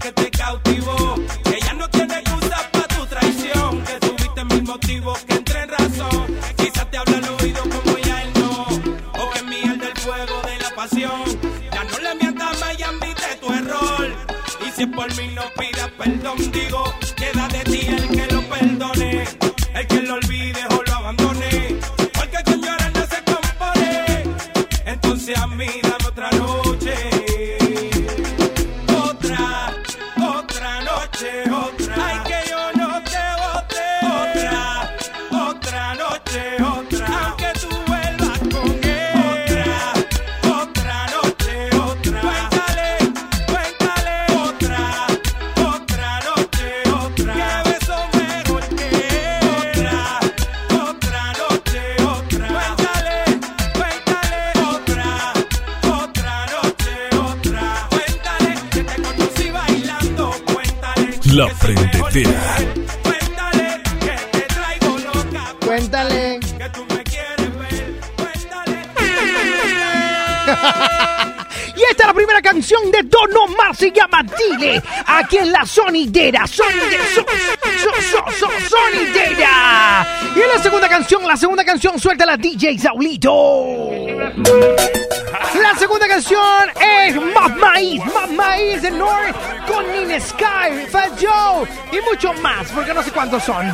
que te cautivó. Que ya no tiene excusa para tu traición. Que tuviste mil motivos que entre en razón. Quizás te habla al oído como ya él no. O que miel del fuego de la pasión. Ya no le mientas más y admite tu error. Y si es por mí no pidas perdón, digo, la sonidera, sonidera, so, so, so, so, sonidera. Y en la segunda canción, la segunda canción, suelta la DJ Saulito. La segunda canción es Más Maíz, Más Maíz de North con Nina Sky, Fat Joe y mucho más, porque no sé cuántos son.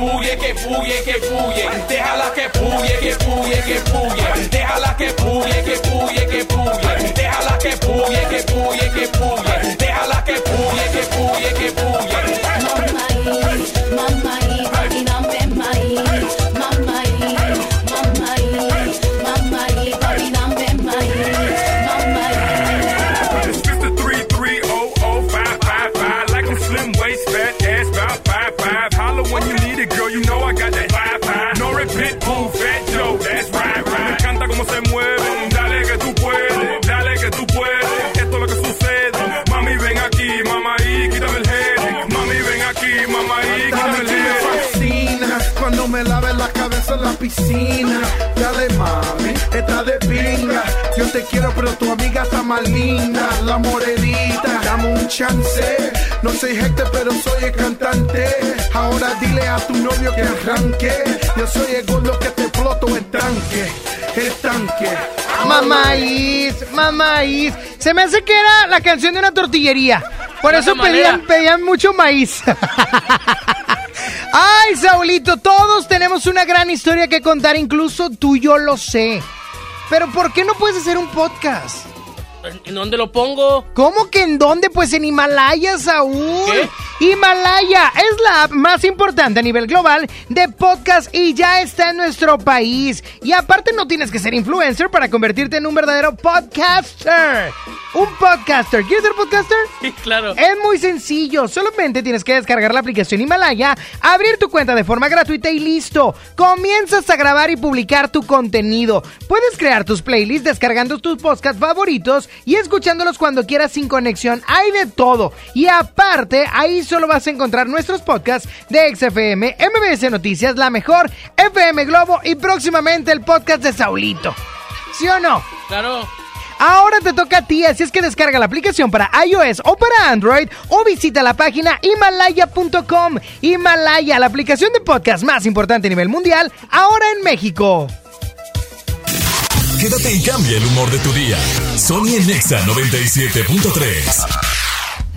Déjala que puye, que puye. Déjala que puye, que puye, que puye. Déjala que puye, más linda. La morenita, dame un chance. No soy gente, pero soy el cantante. Ahora dile a tu novio que arranque. Yo soy el gordo que te exploto el tanque. El tanque. Mamáis, mamáis. Se me hace que era la canción de una tortillería. Por eso pedían, pedían mucho maíz. Ay, Saulito, todos tenemos una gran historia que contar, incluso tú yo lo sé. Pero ¿por qué no puedes hacer un podcast? ¿En dónde lo pongo? ¿Cómo que en dónde? Pues en Himalaya, Saúl. Himalaya es la app más importante a nivel global de podcast y ya está en nuestro país. Y aparte no tienes que ser influencer para convertirte en un verdadero podcaster. Un podcaster. ¿Quieres ser podcaster? Sí, claro. Es muy sencillo, solamente tienes que descargar la aplicación Himalaya, abrir tu cuenta de forma gratuita y listo. Comienzas a grabar y publicar tu contenido. Puedes crear tus playlists descargando tus podcasts favoritos y escuchándolos cuando quieras sin conexión. Hay de todo. Y aparte, ahí solo vas a encontrar nuestros podcasts de XFM, MBS Noticias, La Mejor, FM Globo y próximamente el podcast de Saulito. ¿Sí o no? Claro. Ahora te toca a ti, así es que descarga la aplicación para iOS o para Android o visita la página himalaya.com. Himalaya, la aplicación de podcast más importante a nivel mundial, ahora en México. Quédate y cambia el humor de tu día. Sony en Nexa 97.3.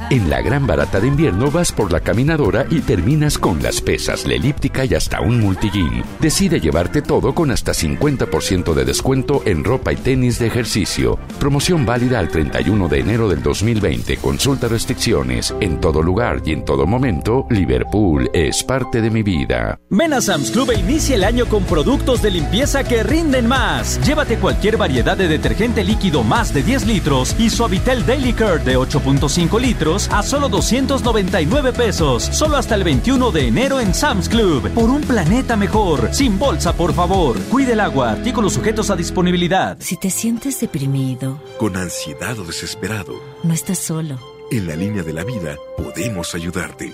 En la gran barata de invierno vas por la caminadora y terminas con las pesas, la elíptica y hasta un multigym. Decide llevarte todo con hasta 50% de descuento en ropa y tenis de ejercicio. Promoción válida al 31 de enero del 2020. Consulta restricciones. En todo lugar y en todo momento, Liverpool es parte de mi vida. Ven Sam's Club e inicia el año con productos de limpieza que rinden más. Llévate cualquier variedad de detergente líquido más de 10 litros y Suavitel Daily Care de 8.5 litros a solo 299 pesos. Solo hasta el 21 de enero en Sam's Club. Por un planeta mejor. Sin bolsa, por favor. Cuide el agua. Artículos sujetos a disponibilidad. Si te sientes deprimido, Con ansiedad o desesperado, no estás solo. en la línea de la vida podemos ayudarte.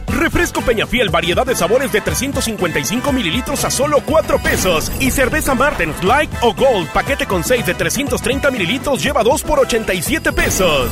Refresco Peñafiel, variedad de sabores de 355 mililitros a solo 4 pesos. Y cerveza Martens Light o Gold, paquete con 6 de 330 mililitros, lleva 2 por 87 pesos.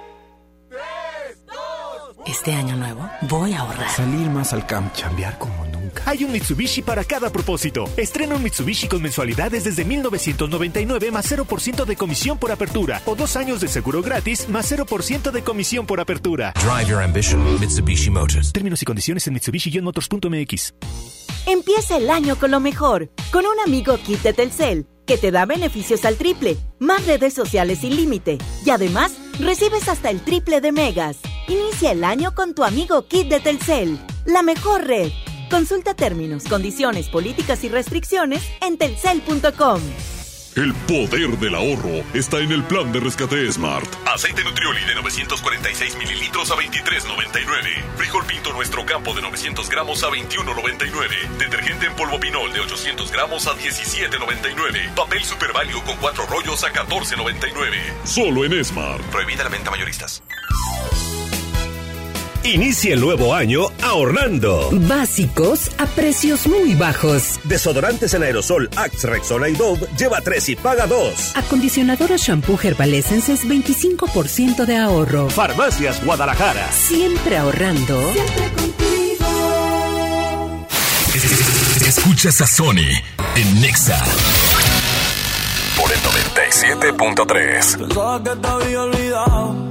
Este año nuevo voy a ahorrar. Salir más al camp, chambear como nunca. Hay un Mitsubishi para cada propósito. Estrena un Mitsubishi con mensualidades desde 1999 más 0% de comisión por apertura o dos años de seguro gratis más 0% de comisión por apertura. Drive your ambition, Mitsubishi Motors. Términos y condiciones en Mitsubishi-motors.mx. Empieza el año con lo mejor, con un amigo kit de Telcel, que te da beneficios al triple, más redes sociales sin límite, y además recibes hasta el triple de megas. Inicia el año con tu amigo kit de Telcel, la mejor red. Consulta términos, condiciones, políticas y restricciones en telcel.com. El poder del ahorro está en el plan de rescate Smart. Aceite Nutrioli de 946 mililitros a 23.99. Frijol Pinto Nuestro Campo de 900 gramos a 21.99. Detergente en polvo Pinol de 800 gramos a 17.99. Papel Super Value con 4 rollos a 14.99. Solo en Smart. Prohibida la venta mayoristas. Inicia el nuevo año ahorrando. Básicos a precios muy bajos. Desodorantes en aerosol Axe, Rexona y Dove lleva 3 y paga 2. Acondicionador o shampoo Herbal Essences 25% de ahorro. Farmacias Guadalajara. Siempre ahorrando. Escuchas a Sony en Nexa. Por el 97.3.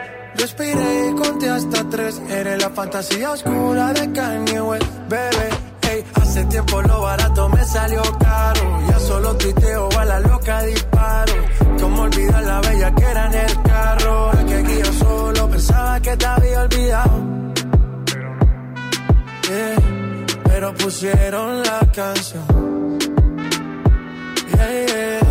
Respiré y conté hasta tres. Eres la fantasía oscura de Kanye West, bebé. Hey, hace tiempo lo barato me salió caro. Ya solo tuiteo a la loca disparo. Como olvidar la bella que era en el carro. La que guío solo pensaba que te había olvidado. Yeah, pero pusieron la canción. Yeah, yeah.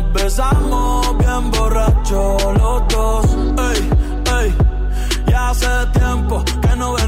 nos besamos bien borracho los dos. Ey, ey, ya hace tiempo que no venía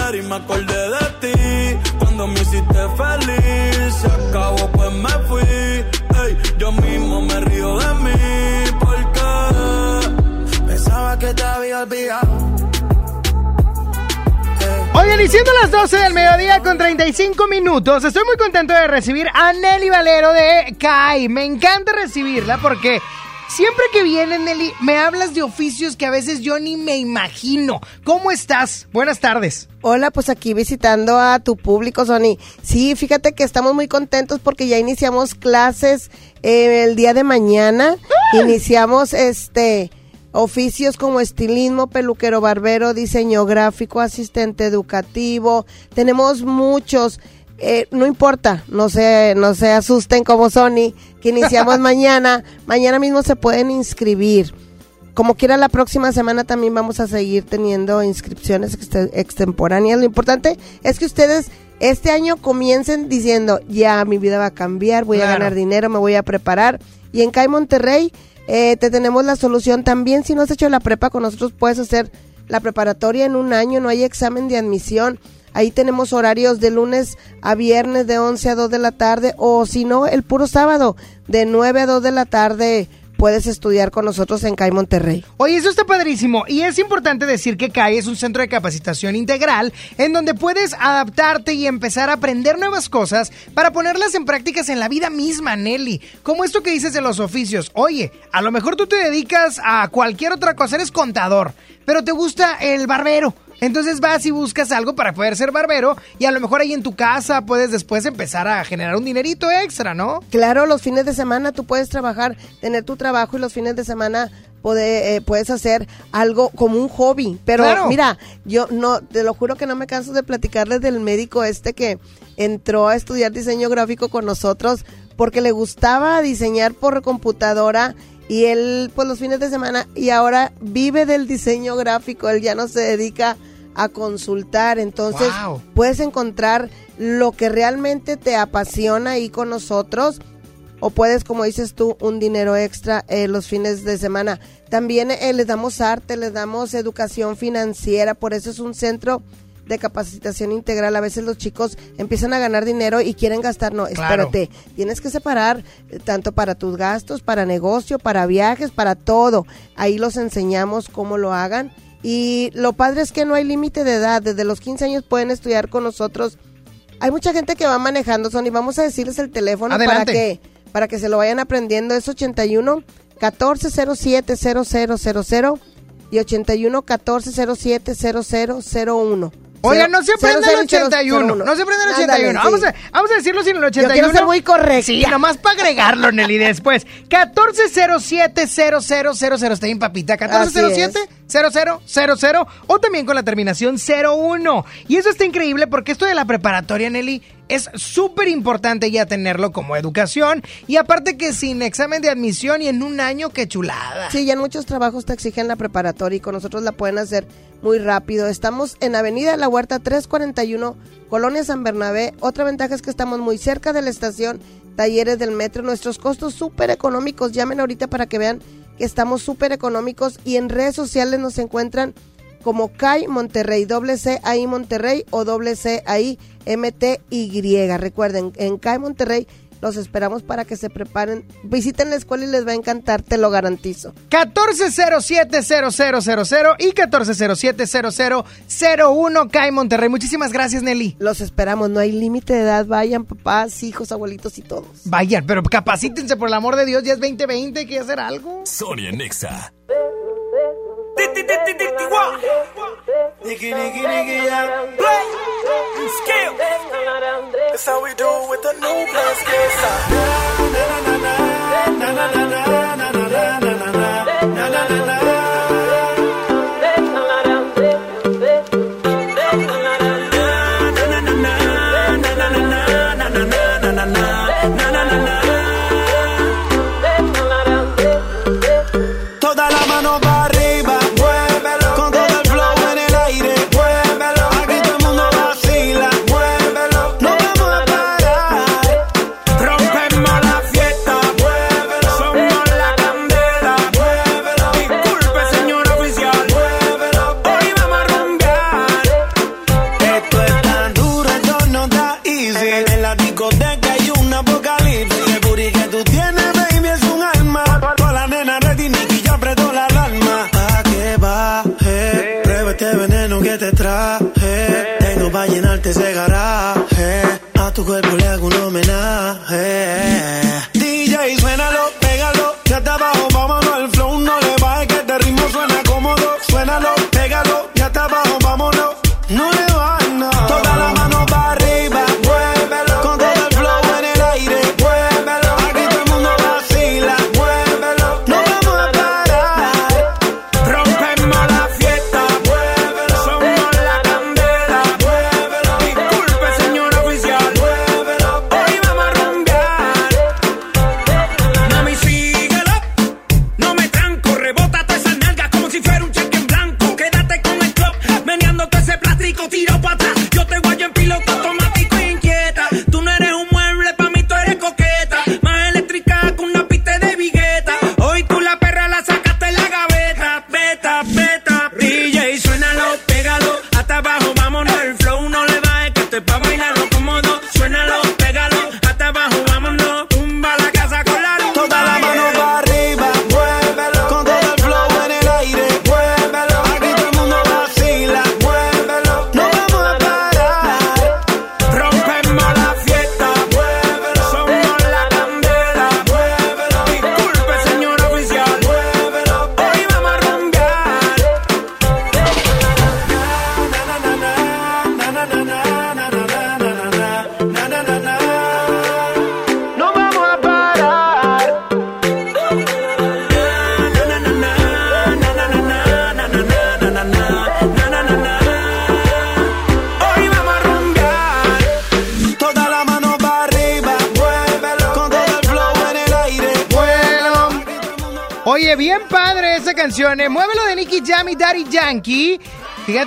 y me acordé de ti cuando me hiciste feliz, se acabó pues me fui, ey, yo mismo me río de mí porque Pensaba que te había olvidado. Oigan, y las 12 del mediodía con 35 minutos, estoy muy contento de recibir a Nelly Valero de CAI. Me encanta recibirla porque siempre que viene, Nelly, me hablas de oficios que a veces yo ni me imagino. ¿Cómo estás? Buenas tardes. Hola, pues aquí visitando a tu público, Sony. Sí, fíjate que estamos muy contentos porque ya iniciamos clases eh, el día de mañana. Iniciamos este oficios como estilismo, peluquero, barbero, diseño gráfico, asistente educativo. Tenemos muchos. Eh, no importa, no se, no se asusten como Sony, que iniciamos mañana. Mañana mismo se pueden inscribir. Como quiera, la próxima semana también vamos a seguir teniendo inscripciones exte- extemporáneas. Lo importante es que ustedes este año comiencen diciendo, ya mi vida va a cambiar, voy a ganar dinero, me voy a preparar. Y en CAI Monterrey eh, te tenemos la solución también. Si no has hecho la prepa con nosotros, puedes hacer la preparatoria en un año, no hay examen de admisión. Ahí tenemos horarios de lunes a viernes de 11 a 2 de la tarde o si no, el puro sábado de 9 a 2 de la tarde puedes estudiar con nosotros en CAI Monterrey. Oye, eso está padrísimo. Y es importante decir que CAI es un centro de capacitación integral en donde puedes adaptarte y empezar a aprender nuevas cosas para ponerlas en prácticas en la vida misma, Nelly. Como esto que dices de los oficios. Oye, a lo mejor tú te dedicas a cualquier otra cosa, eres contador, pero te gusta el barbero. Entonces vas y buscas algo para poder ser barbero y a lo mejor ahí en tu casa puedes después empezar a generar un dinerito extra, ¿no? Claro, los fines de semana tú puedes trabajar, tener tu trabajo y los fines de semana eh, puedes hacer algo como un hobby. Pero Claro. mira, yo no, te lo juro que no me canso de platicarles del médico este que entró a estudiar diseño gráfico con nosotros porque le gustaba diseñar por computadora y él pues los fines de semana y ahora vive del diseño gráfico, él ya no se dedica a consultar, entonces Wow. puedes encontrar lo que realmente te apasiona ahí con nosotros o puedes, como dices tú, un dinero extra eh, los fines de semana. También eh, les damos arte, les damos educación financiera, por eso es un centro de capacitación integral. A veces los chicos empiezan a ganar dinero y quieren gastar. No, Claro. espérate. Tienes que separar eh, tanto para tus gastos, para negocio, para viajes, para todo. Ahí los enseñamos cómo lo hagan. Y lo padre es que no hay límite de edad. Desde los 15 años pueden estudiar con nosotros. Hay mucha gente que va manejando, Sony. Vamos a decirles el teléfono para Adelante. que, para que se lo vayan aprendiendo. Es 81 1407 0000 y 81 1407 0001. Oigan, no se aprendan el 81. 0001. No se aprendan el Ándale, 81. sí. Vamos, a, vamos a decirlo sin el 81. quiero ser muy correcta. Sí, nomás para agregarlo, Nelly, después. 1407-0000. Está bien, papita. 1407-0000. O también con la terminación 01. Y eso está increíble porque esto de la preparatoria, Nelly, es súper importante ya tenerlo como educación. Y aparte que sin examen de admisión y en un año, qué chulada. Sí, ya en muchos trabajos te exigen la preparatoria y con nosotros la pueden hacer muy rápido. Estamos en Avenida la Huerta 341, Colonia San Bernabé. Otra ventaja es que estamos muy cerca de la estación, talleres del metro. Nuestros costos súper económicos. Llamen ahorita para que vean estamos súper económicos y en redes sociales nos encuentran como CAI Monterrey, doble Monterrey o doble C ahí MTY. Recuerden, en CAI Monterrey los esperamos para que se preparen. Visiten la escuela y les va a encantar, te lo garantizo. 1407-0000 y 1407-0001 CAI Monterrey. Muchísimas gracias, Nelly. Los esperamos, no hay límite de edad. Vayan, papás, hijos, abuelitos y todos. Vayan, pero capacítense por el amor de Dios, ya es 2020, hay que hacer algo. Sonia Nexa. Nigga, nigga, nigga, yeah. Play. Skill. That's how we do with the new blast. Na na na na na na na na.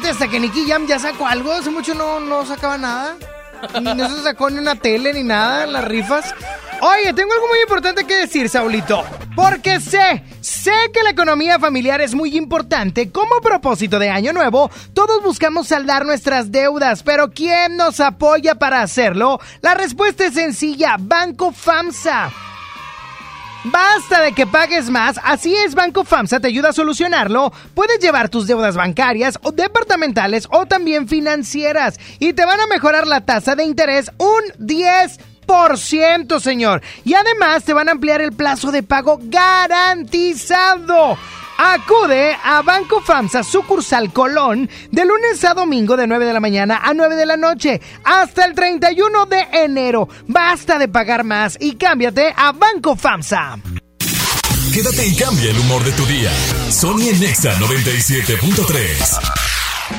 Hasta que Nicky Jam ya sacó algo. Hace mucho no, no sacaba nada. Y no se sacó ni una tele ni nada, las rifas. Oye, tengo algo muy importante que decir, Saulito. Porque sé, sé que la economía familiar es muy importante. Como propósito de Año Nuevo, todos buscamos saldar nuestras deudas, pero ¿quién nos apoya para hacerlo? La respuesta es sencilla, Banco FAMSA. Basta de que pagues más, así es Banco FAMSA te ayuda a solucionarlo. Puedes llevar tus deudas bancarias o o también financieras y te van a mejorar la tasa de interés un 10%, señor. Y además te van a ampliar el plazo de pago garantizado. Acude a Banco FAMSA sucursal Colón de lunes a domingo de 9 de la mañana a 9 de la noche hasta el 31 de enero. Basta de pagar más y cámbiate a Banco FAMSA. Quédate y cambia el humor de tu día. Sony Nexa 97.3.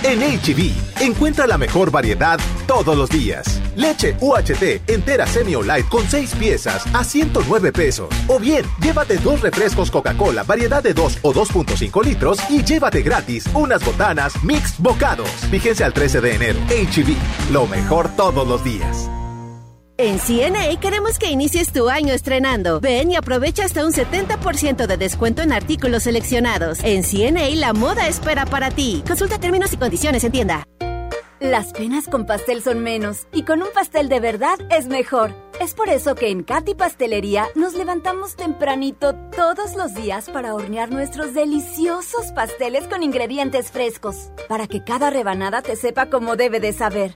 En HB, encuentra la mejor variedad todos los días. Leche UHT entera semi o light con 6 piezas a 109 pesos. O bien, llévate dos refrescos Coca-Cola variedad de 2 o 2.5 litros y llévate gratis unas botanas mix bocados. Vigencia al 13 de enero. HB, lo mejor todos los días. En CNA queremos que inicies tu año estrenando. Ven y aprovecha hasta un 70% de descuento en artículos seleccionados. En CNA la moda espera para ti. Consulta términos y condiciones en tienda. Las penas con pastel son menos y con un pastel de verdad es mejor. Es por eso que en Katy Pastelería nos levantamos tempranito todos los días para hornear nuestros deliciosos pasteles con ingredientes frescos, para que cada rebanada te sepa como debe de saber.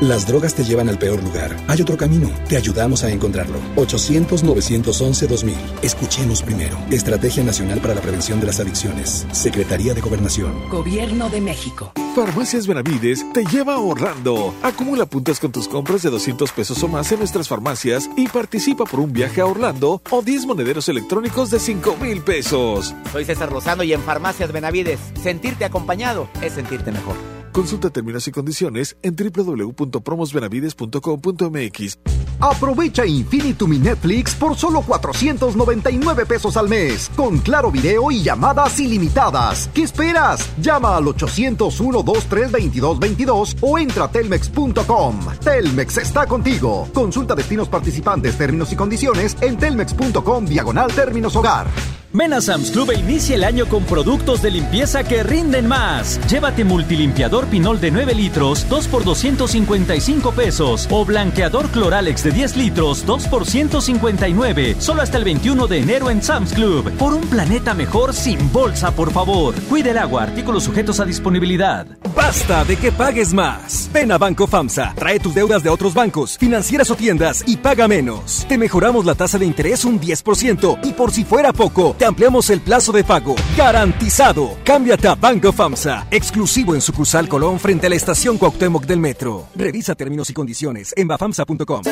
Las drogas te llevan al peor lugar. Hay otro camino. Te ayudamos a encontrarlo. 800-911-2000. Escuchemos primero. Estrategia Nacional para la Prevención de las Adicciones. Secretaría de Gobernación. Gobierno de México. Farmacias Benavides te lleva a Orlando. Acumula puntos con tus compras de 200 pesos o más en nuestras farmacias y participa por un viaje a Orlando o 10 monederos electrónicos de 5 mil pesos. Soy César Lozano y en Farmacias Benavides, sentirte acompañado es sentirte mejor. Consulta términos y condiciones en www.promosbenavides.com.mx. Aprovecha Infinitum y Netflix por solo 499 pesos al mes, con claro video y llamadas ilimitadas. ¿Qué esperas? Llama al 801-232222 o entra a telmex.com. Telmex está contigo. Consulta destinos participantes, términos y condiciones en telmex.com diagonal términos hogar. Ven a Sam's Club e inicia el año con productos de limpieza que rinden más. Llévate multilimpiador Pinol de 9 litros, 2 por 255 pesos. O blanqueador Cloralex de 10 litros, 2 por 159. Solo hasta el 21 de enero en Sam's Club. Por un planeta mejor sin bolsa, por favor. Cuide el agua, artículos sujetos a disponibilidad. Basta de que pagues más. Ven a Banco FAMSA. Trae tus deudas de otros bancos, financieras o tiendas y paga menos. Te mejoramos la tasa de interés un 10% y por si fuera poco, te ampliamos el plazo de pago. Garantizado. Cámbiate a Banco FAMSA. Exclusivo en sucursal Colón frente a la estación Cuauhtémoc del Metro. Revisa términos y condiciones en bafamsa.com.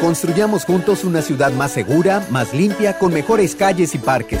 Construyamos juntos una ciudad más segura, más limpia, con mejores calles y parques.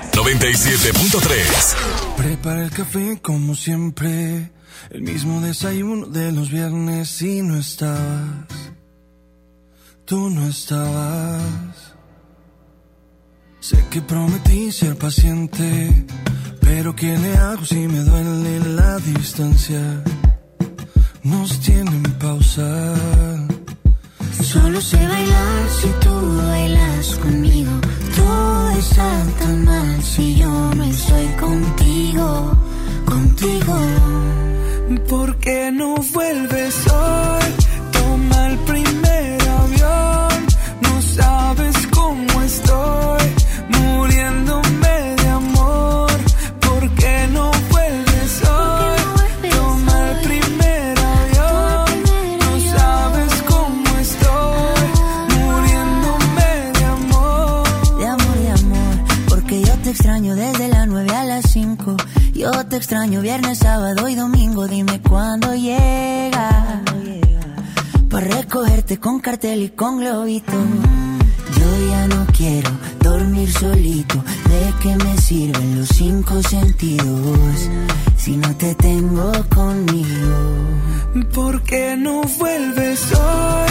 97.3. Prepara el café como siempre. El mismo desayuno de los viernes y no estabas. Tú no estabas. Sé que prometí ser paciente. Pero ¿qué le hago si me duele la distancia? Nos tienen pausa. Solo sé bailar si tú bailas conmigo. Todo está tan mal si yo no estoy contigo, contigo. ¿Por qué no vuelves hoy? Cartel con globito. Yo ya no quiero dormir solito. ¿De qué me sirven los cinco sentidos si no te tengo conmigo? ¿Por qué no vuelves hoy?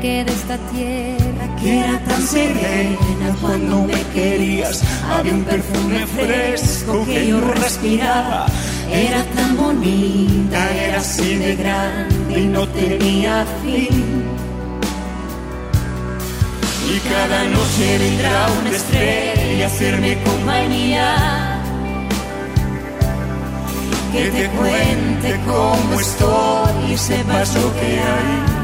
Queda a esta tierra que era tan serena cuando me querías. había un perfume fresco que yo respiraba. era tan bonita era así de grande y no tenía fin. Y cada noche vendrá una estrella a hacerme compañía. Que te cuente cómo estoy y sepas lo que hay.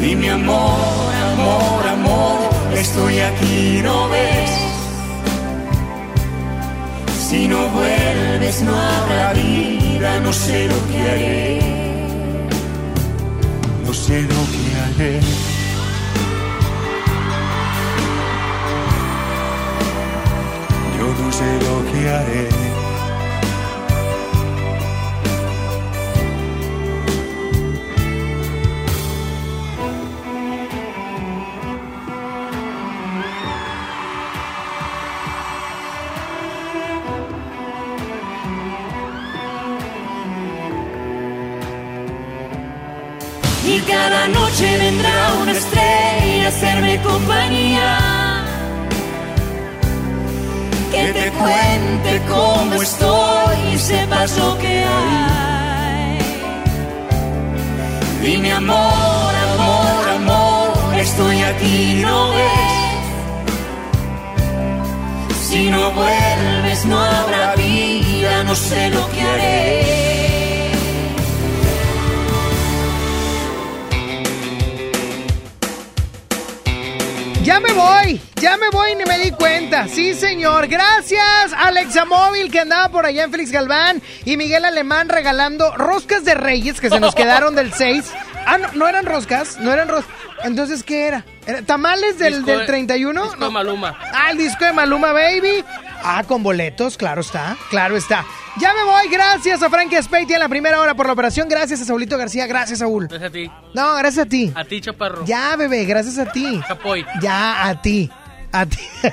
Dime amor, amor, amor, estoy aquí, ¿no ves? Si no vuelves no habrá vida, no sé lo que haré. No sé lo que haré. Yo no sé lo que haré. Te cuente cómo estoy y sepas lo que hay. Dime amor, amor, amor, estoy aquí, ¿no ves? Si no vuelves no habrá vida, no sé lo que haré. Ya me voy, ya me voy, ni me di cuenta. Sí, señor. Gracias, Alexa Móvil, que andaba por allá en Félix Galván, y Miguel Alemán regalando roscas de Reyes que se nos quedaron del 6. Ah, no, no eran roscas, no eran roscas. Entonces, ¿qué era? ¿Era ¿Tamales del, Disco del de- 31? disco de Maluma. Ah, el disco de Maluma Baby. Ah, con boletos, claro está, claro está. Ya me voy, gracias a Frankie Speiti en la primera hora por la operación. Gracias a Saulito García, gracias, Saúl. Gracias a ti. No, gracias a ti. A ti, chaparro. Ya, bebé, gracias a ti. Chapoy. Ya, a ti. A ti.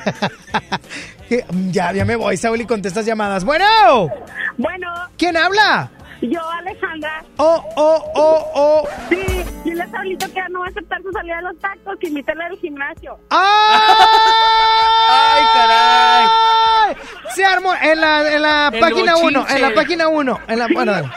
Que- ya, ya me voy, Saúl, y contestas llamadas. Bueno. Bueno. ¿Quién habla? Yo, Alejandra. Oh, oh, oh, oh. Sí, dile a Saulito que no va a aceptar su salida de los tacos, que invítale al gimnasio. ¡Ay, caray! Se armó en la, en la El página 1, bochinche. en la página 1. En la, bueno, dale.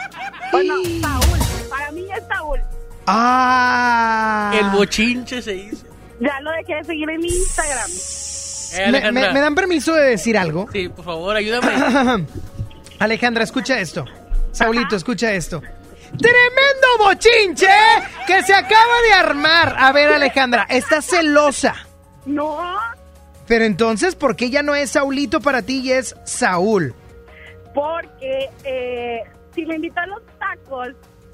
Bueno, Saúl, para mí es Saúl. Ah. El bochinche se hizo. Ya lo dejé de seguir en Instagram. Eh, ¿Me, Alejandra. me- me dan permiso de decir algo? Sí, por favor, ayúdame. Alejandra, escucha esto. Saulito, escucha esto. ¡Tremendo bochinche que se acaba de armar! A ver, Alejandra, ¿estás celosa? No, Pero entonces, ¿por qué ya no es Saulito para ti y es Saúl? porque eh, si me invita a los tacos,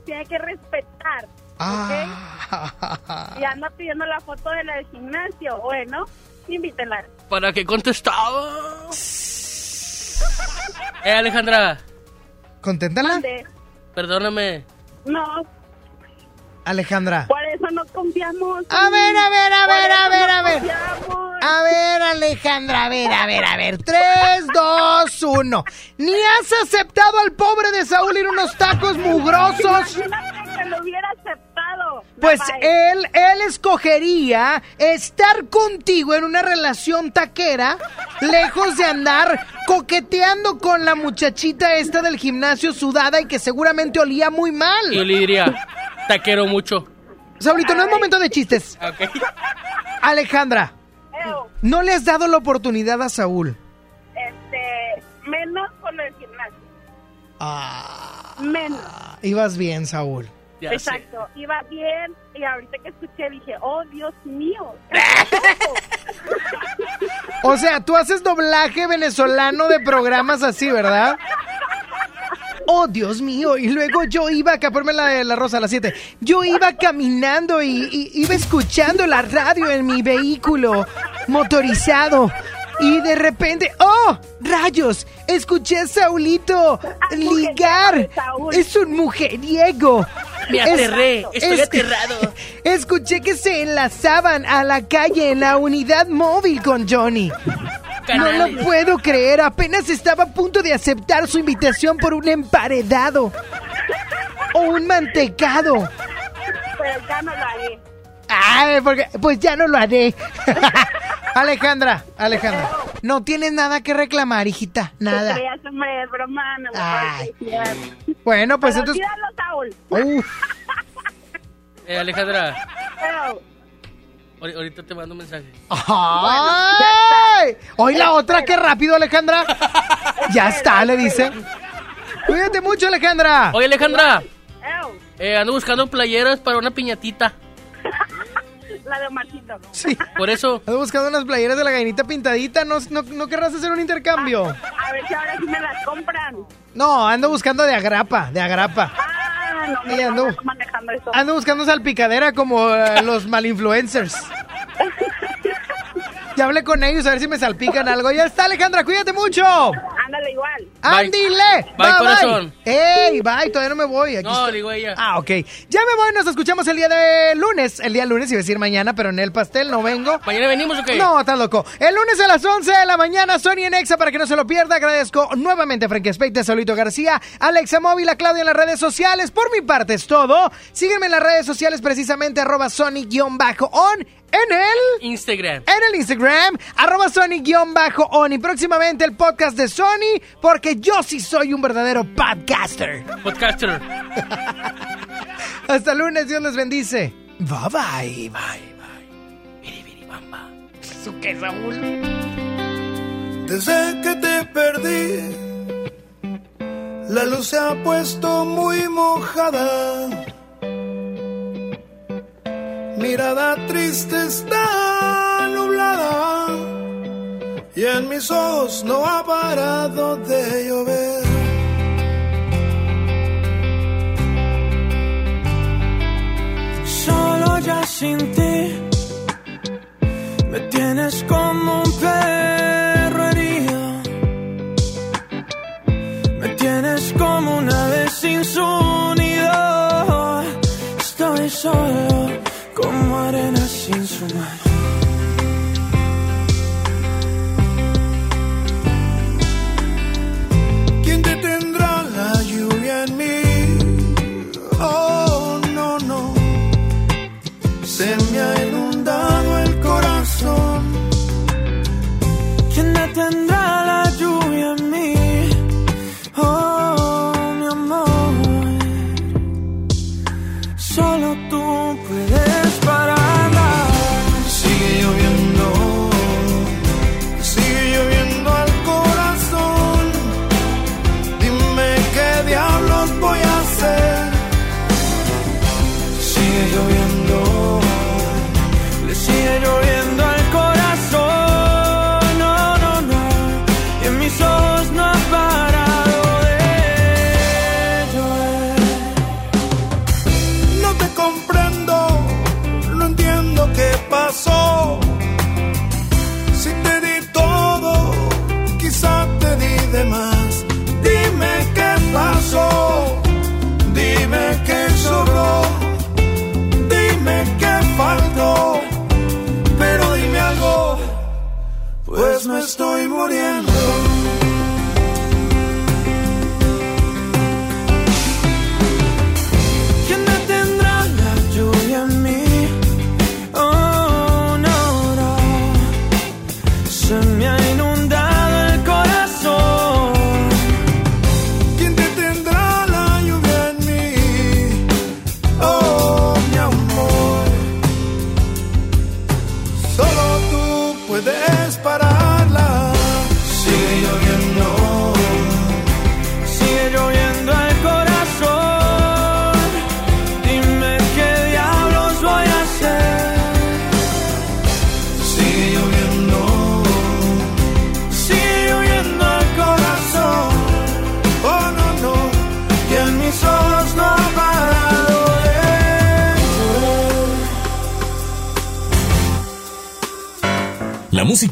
tiene que respetar. Ah. Y anda pidiendo la foto de la del gimnasio. Bueno, invítela. ¿Para qué contestaba? Eh, Alejandra, ¿Conténtala? Perdóname. No, Alejandra. por eso no confiamos. A ver, a ver, a ver, a ver, a ver. A ver, Alejandra, a ver, a ver, a ver. 3, 2, 1. Ni has aceptado al pobre de Saúl ir unos tacos mugrosos. Imagínate que lo hubiera aceptado. Pues Bye. él, él escogería estar contigo en una relación taquera, lejos de andar coqueteando con la muchachita esta del gimnasio sudada y que seguramente olía muy mal. Yo le diría, te quiero mucho. Saulito, no es momento de chistes. Alejandra, no le has dado la oportunidad a Saúl. este, menos con el gimnasio. Ah, Menos. ibas bien, Saúl. Exacto. Iba bien y ahorita que escuché dije, oh Dios mío. O sea, tú haces doblaje venezolano de programas así, ¿verdad? Oh, Dios mío. Y luego yo iba acá, ponme la, la rosa a las 7. Yo iba caminando y, y iba escuchando la radio en mi vehículo motorizado. Y de repente, ¡oh! ¡Rayos! Escuché a Saulito ligar. Es un mujeriego. Me Es- aterré, estoy es- aterrado. Escuché que se enlazaban a la calle en la unidad móvil con Johnny. No lo puedo creer, apenas estaba a punto de aceptar su invitación por un emparedado o un mantecado. Pero ya no lo haré. Ay, porque pues ya no lo haré. Alejandra, Alejandra, no tienes nada que reclamar, hijita, No nada. creas, hombre, es broma, no me Ay. parece. Bueno, pues Pero entonces tíralo, Saúl. Uf, Eh, Alejandra, ahorita te mando un mensaje. ¡Ay! Hoy la otra, qué rápido, Alejandra. Ya está, le dice. Cuídate mucho, Alejandra. Oye, Alejandra, eh, ando buscando playeras para una piñatita. la de Omarcito. Sí. Por eso, Ando buscando unas playeras de la gallinita pintadita. ¿No, no, no querrás hacer un intercambio? A ver si ahora sí me las compran. No, ando buscando de agrapa, de agrapa. Ah, no, ando- manejando eso. Ando buscando salpicadera como eh, los malinfluencers. Ya hablé con ellos a ver si me salpican algo. Ya está, Alejandra, cuídate mucho. Ándale igual. ¡Ándile! Bye, corazón. ¡Ey, bye! Todavía no me voy. Aquí no, estoy. digo ella. Ah, ok. Ya me voy, nos escuchamos el día de lunes. El día lunes, iba a decir mañana, pero en el pastel no vengo. ¿Mañana venimos o qué? No, estás loco. El lunes a las 11 de la mañana, Sony en Exa, para que no se lo pierda. Agradezco nuevamente a Frankie Speite, Solito García, Alexa Móvil, a Claudia en las redes sociales. Por mi parte es todo. Sígueme en las redes sociales, precisamente, arroba Sony-on en el... Instagram. En el Instagram, arroba Sony-on y próximamente el podcast de Sony, porque yo sí soy un verdadero podcaster. Podcaster. Hasta lunes, Dios les bendice. Bye bye. Bye, bye. Biri, biri, bamba. ¿Eso qué, Saúl? Desde que te perdí, la luz se ha puesto muy mojada. Mirada triste está nublada y en mis ojos no ha parado de llover. Solo ya sin ti me tienes como un perro herido. Me tienes como una vez sin su nido. Estoy solo ¿Quién detendrá la lluvia en mí? Oh, no, no, se me ha inundado. Estoy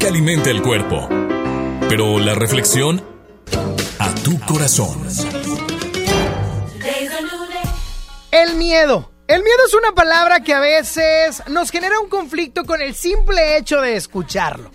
Alimenta el cuerpo, pero la reflexión a tu corazón. El miedo. El miedo es una palabra que a veces nos genera un conflicto con el simple hecho de escucharlo.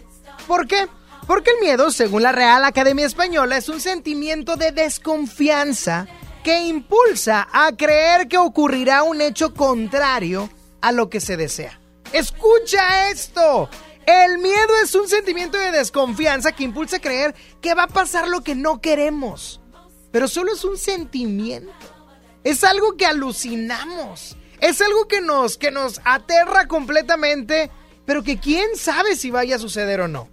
¿Por qué? Porque el miedo, según la Real Academia Española, es un sentimiento de desconfianza que impulsa a creer que ocurrirá un hecho contrario a lo que se desea. Escucha esto. El miedo es un sentimiento de desconfianza que impulsa a creer que va a pasar lo que no queremos. Pero solo es un sentimiento. Es algo que alucinamos. Es algo que nos, que nos aterra completamente, pero que quién sabe si vaya a suceder o no.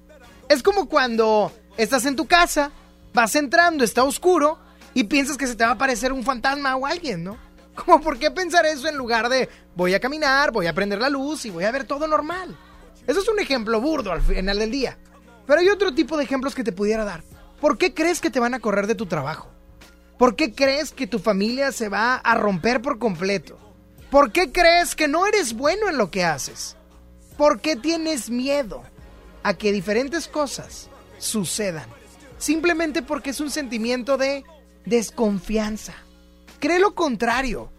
Es como cuando estás en tu casa, vas entrando, está oscuro y piensas que se te va a aparecer un fantasma o alguien, ¿no? Como por qué pensar eso en lugar de voy a caminar, voy a prender la luz y voy a ver todo normal. Eso es un ejemplo burdo al final del día. Pero hay otro tipo de ejemplos que te pudiera dar. ¿Por qué crees que te van a correr de tu trabajo? ¿Por qué crees que tu familia se va a romper por completo? ¿Por qué crees que no eres bueno en lo que haces? ¿Por qué tienes miedo a que diferentes cosas sucedan? Simplemente porque es un sentimiento de desconfianza. Cree lo contrario.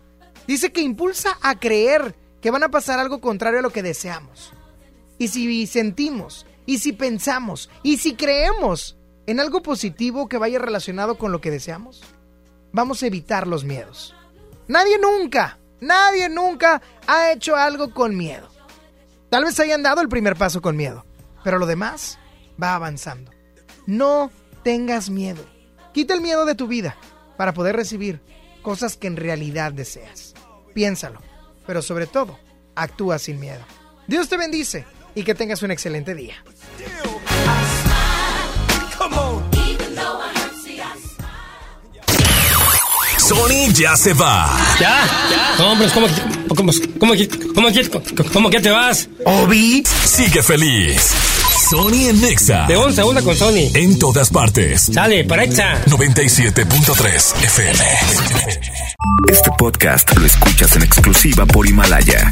Dice que impulsa a creer que van a pasar algo contrario a lo que deseamos. Y si sentimos, y si pensamos, y si creemos en algo positivo que vaya relacionado con lo que deseamos, vamos a evitar los miedos. Nadie nunca, nadie nunca ha hecho algo con miedo. Tal vez hayan dado el primer paso con miedo, pero lo demás va avanzando. No tengas miedo. Quita el miedo de tu vida para poder recibir cosas que en realidad deseas. Piénsalo, pero sobre todo, actúa sin miedo. Dios te bendice y que tengas un excelente día. Sony ya se va. ¿Ya? ¿Ya? No, hombre, ¿cómo, que- cómo, cómo, que- cómo, cómo que te vas? Obi sigue feliz. Sony en Nexa. De once a una con Sony. En todas partes. Sale, para Exa. 97.3 FM. Este podcast lo escuchas en exclusiva por Himalaya.